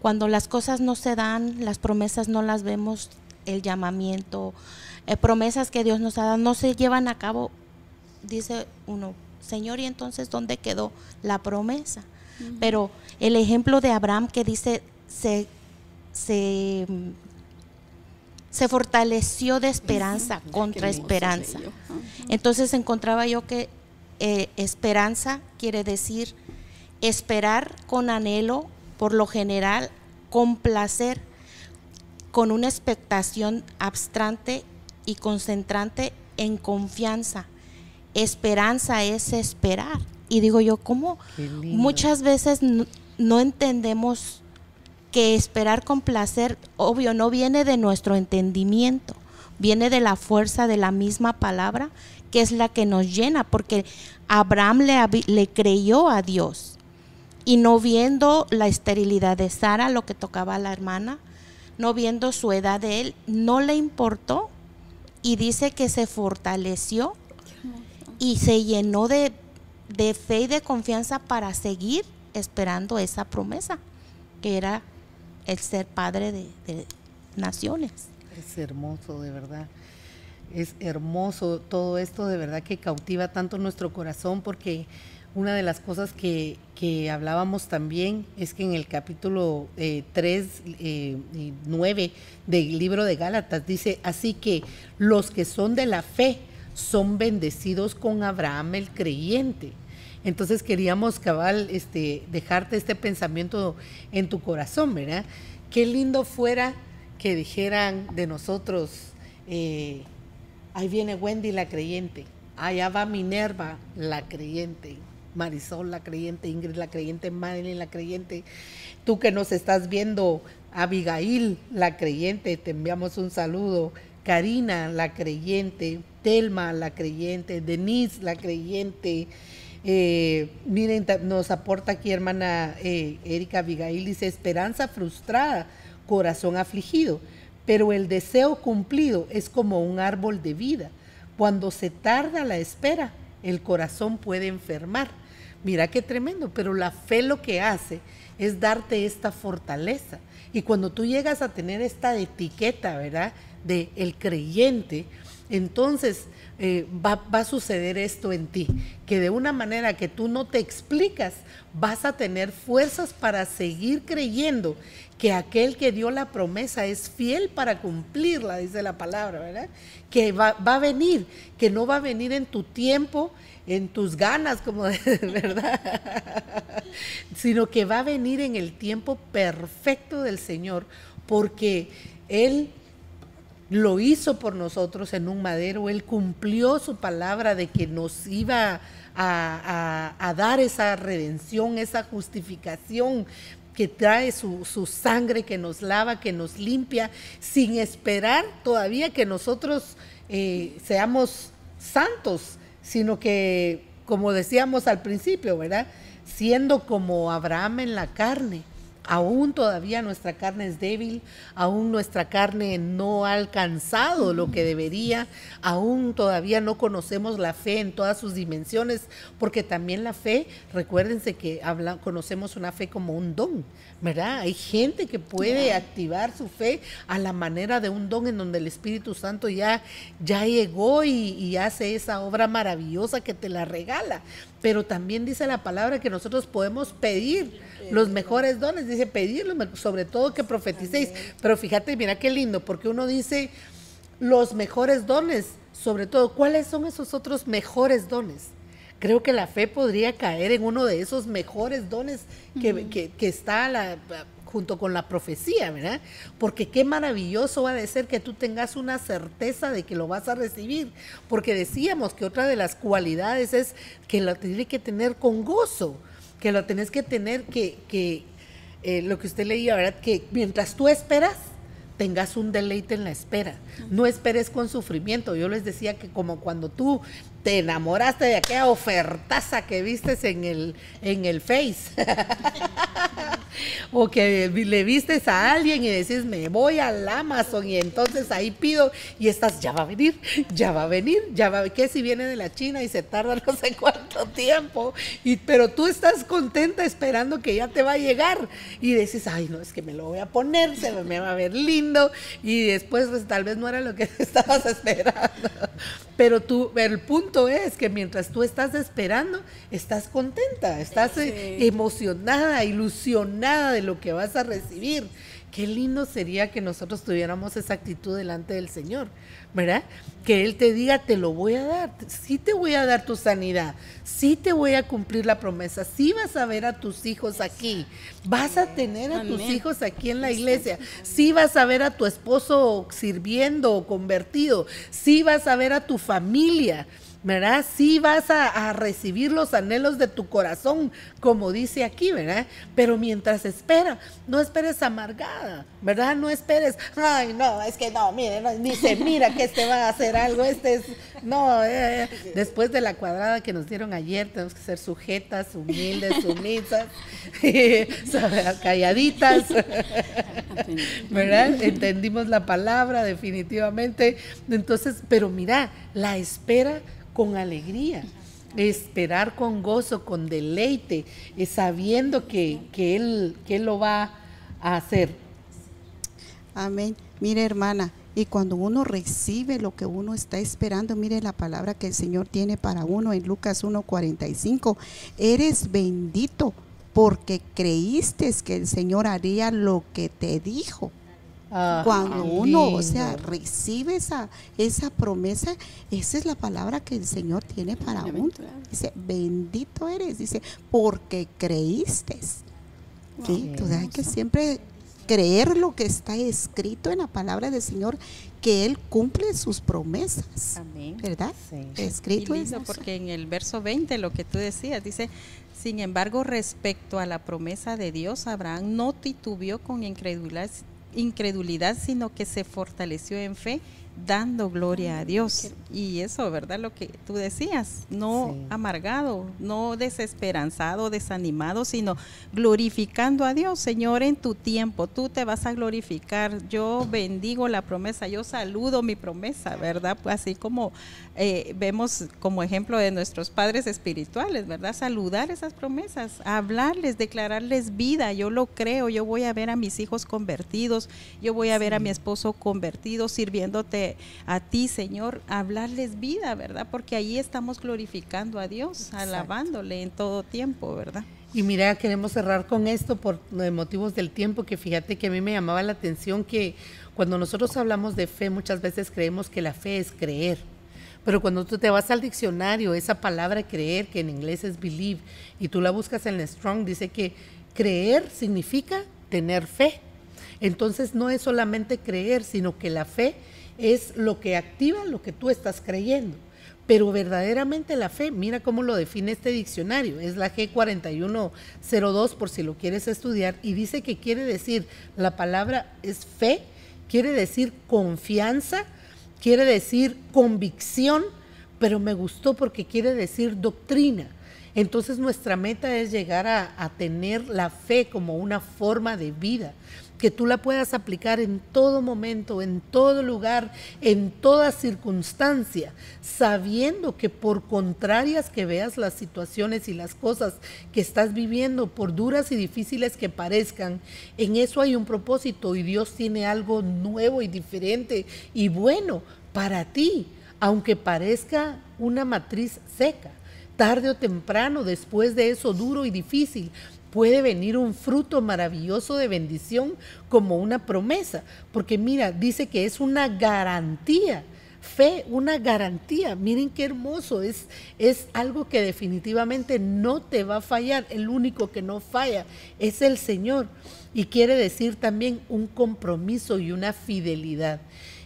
Speaker 4: cuando las cosas no se dan, las promesas no las vemos, el llamamiento, eh, promesas que Dios nos ha dado no se llevan a cabo, dice uno, Señor, ¿y entonces dónde quedó la promesa? Pero el ejemplo de Abraham que dice, se, se, fortaleció de esperanza contra esperanza. Entonces encontraba yo que eh, esperanza quiere decir esperar con anhelo, por lo general, con placer, con una expectación abstrante y concentrante en confianza esperanza es esperar. Y digo yo, ¿cómo? Muchas veces no, entendemos que esperar con placer, obvio, no viene de nuestro entendimiento, viene de la fuerza de la misma palabra, que es la que nos llena, porque Abraham le, le creyó a Dios y no viendo la esterilidad de Sara, lo que tocaba a la hermana, no viendo su edad de él, no le importó y dice que se fortaleció y se llenó de, fe y de confianza para seguir esperando esa promesa, que era el ser padre de, naciones.
Speaker 1: Es hermoso, de verdad. Es hermoso todo esto, de verdad que cautiva tanto nuestro corazón, porque una de las cosas que, hablábamos también es que en el capítulo 3 eh, y 9 del libro de Gálatas dice, así que los que son de la fe, son bendecidos con Abraham el creyente. Entonces queríamos, cabal, este, dejarte este pensamiento en tu corazón, ¿verdad? Qué lindo fuera que dijeran de nosotros, eh, ahí viene Wendy la creyente, allá va Minerva la creyente, Marisol la creyente, Ingrid la creyente, Madeline la creyente, tú que nos estás viendo, Abigail la creyente, te enviamos un saludo, Karina la creyente, Telma, la creyente, Denise, la creyente. Eh, miren, nos aporta aquí hermana eh, Erika Abigail, dice, esperanza frustrada, corazón afligido, pero el deseo cumplido es como un árbol de vida. Cuando se tarda la espera, el corazón puede enfermar. Mira qué tremendo, pero la fe lo que hace es darte esta fortaleza. Y cuando tú llegas a tener esta etiqueta, ¿verdad? De el creyente, entonces eh, va, a suceder esto en ti, que de una manera que tú no te explicas, vas a tener fuerzas para seguir creyendo que aquel que dio la promesa es fiel para cumplirla, dice la palabra, ¿verdad? Que va, va a venir, que no va a venir en tu tiempo, en tus ganas, como de verdad, sino que va a venir en el tiempo perfecto del Señor, porque Él lo hizo por nosotros en un madero, Él cumplió su palabra de que nos iba a, dar esa redención, esa justificación que trae su, su, sangre, que nos lava, que nos limpia, sin esperar todavía que nosotros eh, seamos santos, sino que, como decíamos al principio, ¿verdad? Siendo como Abraham en la carne, aún todavía nuestra carne es débil, aún nuestra carne no ha alcanzado lo que debería, aún todavía no conocemos la fe en todas sus dimensiones, porque también la fe, recuérdense que habla, conocemos una fe como un don, ¿verdad? Hay gente que puede activar su fe a la manera de un don en donde el Espíritu Santo ya, ya llegó y, y hace esa obra maravillosa que te la regala. Pero también dice la palabra que nosotros podemos pedir los mejores dones, dice pedirlos, sobre todo que profeticéis. Pero fíjate, mira qué lindo, porque uno dice los mejores dones, sobre todo, ¿cuáles son esos otros mejores dones? Creo que la fe podría caer en uno de esos mejores dones que, uh -huh. que, que está la, junto con la profecía, ¿verdad? Porque qué maravilloso va a ser que tú tengas una certeza de que lo vas a recibir, porque decíamos que otra de las cualidades es que lo tienes que tener con gozo, que lo tenés que tener que, que eh, lo que usted leía, ¿verdad? Que mientras tú esperas, tengas un deleite en la espera. No esperes con sufrimiento. Yo les decía que como cuando tú te enamoraste de aquella ofertaza que vistes en el, en el Face. o que le vistes a alguien y decís, me voy al Amazon y entonces ahí pido y estás, ya va a venir, ya va a venir, ya va a que si viene de la China y se tarda no sé cuánto tiempo, y, pero tú estás contenta esperando que ya te va a llegar y decís, ay, no, es que me lo voy a poner, se me va a ver lindo y después pues tal vez no era lo que estabas esperando, pero tú, el punto es que mientras tú estás esperando, estás contenta, estás sí. emocionada, ilusionada de lo que vas a recibir. Qué lindo sería que nosotros tuviéramos esa actitud delante del Señor, ¿verdad? Que Él te diga, te lo voy a dar, sí te voy a dar tu sanidad, sí te voy a cumplir la promesa, sí vas a ver a tus hijos aquí, vas a tener a tus hijos aquí en la iglesia, sí vas a ver a tu esposo sirviendo o convertido, sí vas a ver a tu familia, ¿verdad? Sí vas a, a, recibir los anhelos de tu corazón, como dice aquí, ¿verdad? Pero mientras espera, no esperes amargada, ¿verdad? No esperes, ay, no, es que no, mire, no, dice, mira que este va a hacer algo, este es, no, eh, después de la cuadrada que nos dieron ayer, tenemos que ser sujetas, humildes, sumisas, calladitas, ¿verdad? Entendimos la palabra definitivamente, entonces, pero mira, la espera con alegría, esperar con gozo, con deleite, sabiendo que, que, él, que Él lo va a hacer.
Speaker 3: Amén. Mire, hermana, y cuando uno recibe lo que uno está esperando, mire la palabra que el Señor tiene para uno en Lucas 1:45, eres bendito porque creíste que el Señor haría lo que te dijo. Cuando uno, lindo. o sea, recibe esa, esa promesa, esa es la palabra que el Señor tiene para uno. Dice, bendito eres, dice, porque creíste. ¿Sí? Entonces hay que siempre creer lo que está escrito en la palabra del Señor, que Él cumple sus promesas. Amén. ¿Verdad?
Speaker 2: Sí. Escrito es porque en el verso 20 lo que tú decías, dice, sin embargo, respecto a la promesa de Dios, Abraham no titubeó con incredulidad incredulidad, sino que se fortaleció en fe, dando gloria a Dios. Y eso, ¿verdad? Lo que tú decías, no sí. amargado, no desesperanzado, desanimado, sino glorificando a Dios. Señor, en tu tiempo, tú te vas a glorificar. Yo bendigo la promesa, yo saludo mi promesa, ¿verdad? Pues así como eh, vemos como ejemplo de nuestros padres espirituales, ¿verdad? Saludar esas promesas, hablarles, declararles vida. Yo lo creo, yo voy a ver a mis hijos convertidos, yo voy a ver a mi esposo convertido, sirviéndote a ti, Señor, hablarles vida, ¿verdad? Porque ahí estamos glorificando a Dios, alabándole en todo tiempo, ¿verdad?
Speaker 1: Y mira, queremos cerrar con esto por motivos del tiempo, que fíjate que a mí me llamaba la atención que cuando nosotros hablamos de fe, muchas veces creemos que la fe es creer. Pero cuando tú te vas al diccionario, esa palabra creer, que en inglés es believe, y tú la buscas en el Strong, dice que creer significa tener fe. Entonces no es solamente creer, sino que la fe es lo que activa lo que tú estás creyendo. Pero verdaderamente la fe, mira cómo lo define este diccionario, es la G4102 por si lo quieres estudiar, y dice que quiere decir, la palabra es fe, quiere decir confianza, quiere decir convicción, pero me gustó porque quiere decir doctrina. Entonces nuestra meta es llegar a, a tener la fe como una forma de vida que tú la puedas aplicar en todo momento, en todo lugar, en toda circunstancia, sabiendo que por contrarias que veas las situaciones y las cosas que estás viviendo, por duras y difíciles que parezcan, en eso hay un propósito y Dios tiene algo nuevo y diferente y bueno para ti, aunque parezca una matriz seca. Tarde o temprano, después de eso duro y difícil, puede venir un fruto maravilloso de bendición como una promesa, porque mira, dice que es una garantía. Fe, una garantía. Miren qué hermoso. Es, es algo que definitivamente no te va a fallar. El único que no falla es el Señor. Y quiere decir también un compromiso y una fidelidad.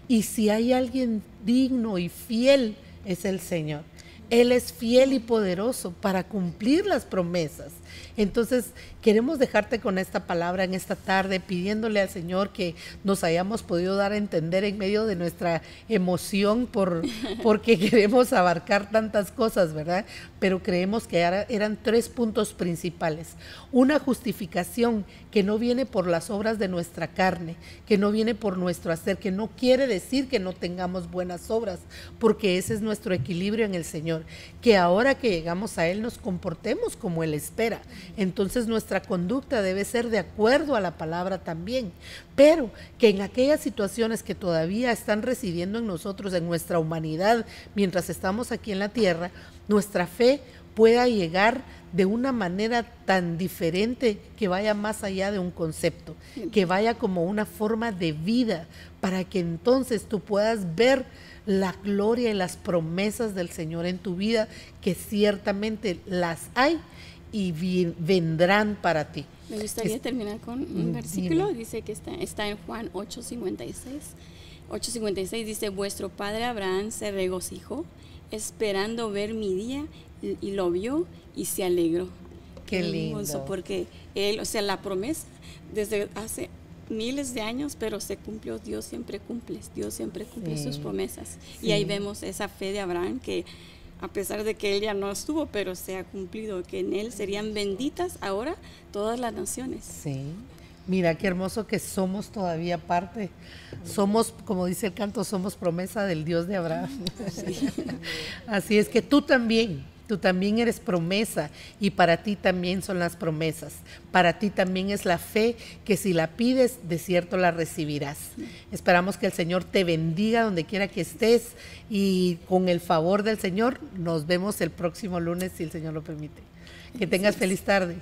Speaker 1: Y si hay alguien digno y fiel, es el Señor. Él es fiel y poderoso para cumplir las promesas. Entonces, queremos dejarte con esta palabra en esta tarde, pidiéndole al Señor que nos hayamos podido dar a entender en medio de nuestra emoción por, porque queremos abarcar tantas cosas, ¿verdad? Pero creemos que eran tres puntos principales. Una justificación que no viene por las obras de nuestra carne, que no viene por nuestro hacer, que no quiere decir que no tengamos buenas obras, porque ese es nuestro equilibrio en el Señor. Que ahora que llegamos a Él nos comportemos como Él espera entonces nuestra conducta debe ser de acuerdo a la palabra también. Pero que en aquellas situaciones que todavía están residiendo en nosotros, en nuestra humanidad, mientras estamos aquí en la tierra, nuestra fe pueda llegar de una manera tan diferente que vaya más allá de un concepto, que vaya como una forma de vida, para que entonces tú puedas ver la gloria y las promesas del Señor en tu vida, que ciertamente las hay y vendrán para ti.
Speaker 5: Me gustaría terminar con un versículo, dice que está, está en Juan 8:56. 8:56 dice, vuestro padre Abraham se regocijó esperando ver mi día y, lo vio y se alegró.
Speaker 1: Qué lindo.
Speaker 5: Porque él, o sea, la promesa desde hace miles de años, pero se cumplió, Dios siempre cumple, Dios siempre cumple sus promesas. Y ahí vemos esa fe de Abraham que a pesar de que él ya no estuvo, pero se ha cumplido, que en él serían benditas ahora todas las naciones.
Speaker 1: Sí. Mira qué hermoso que somos todavía parte. Somos, como dice el canto, somos promesa del Dios de Abraham. Así es que tú también Tú también eres promesa y para ti también son las promesas. Para ti también es la fe que si la pides, de cierto la recibirás. Esperamos que el Señor te bendiga donde quiera que estés y con el favor del Señor nos vemos el próximo lunes si el Señor lo permite. Que tengas feliz tarde.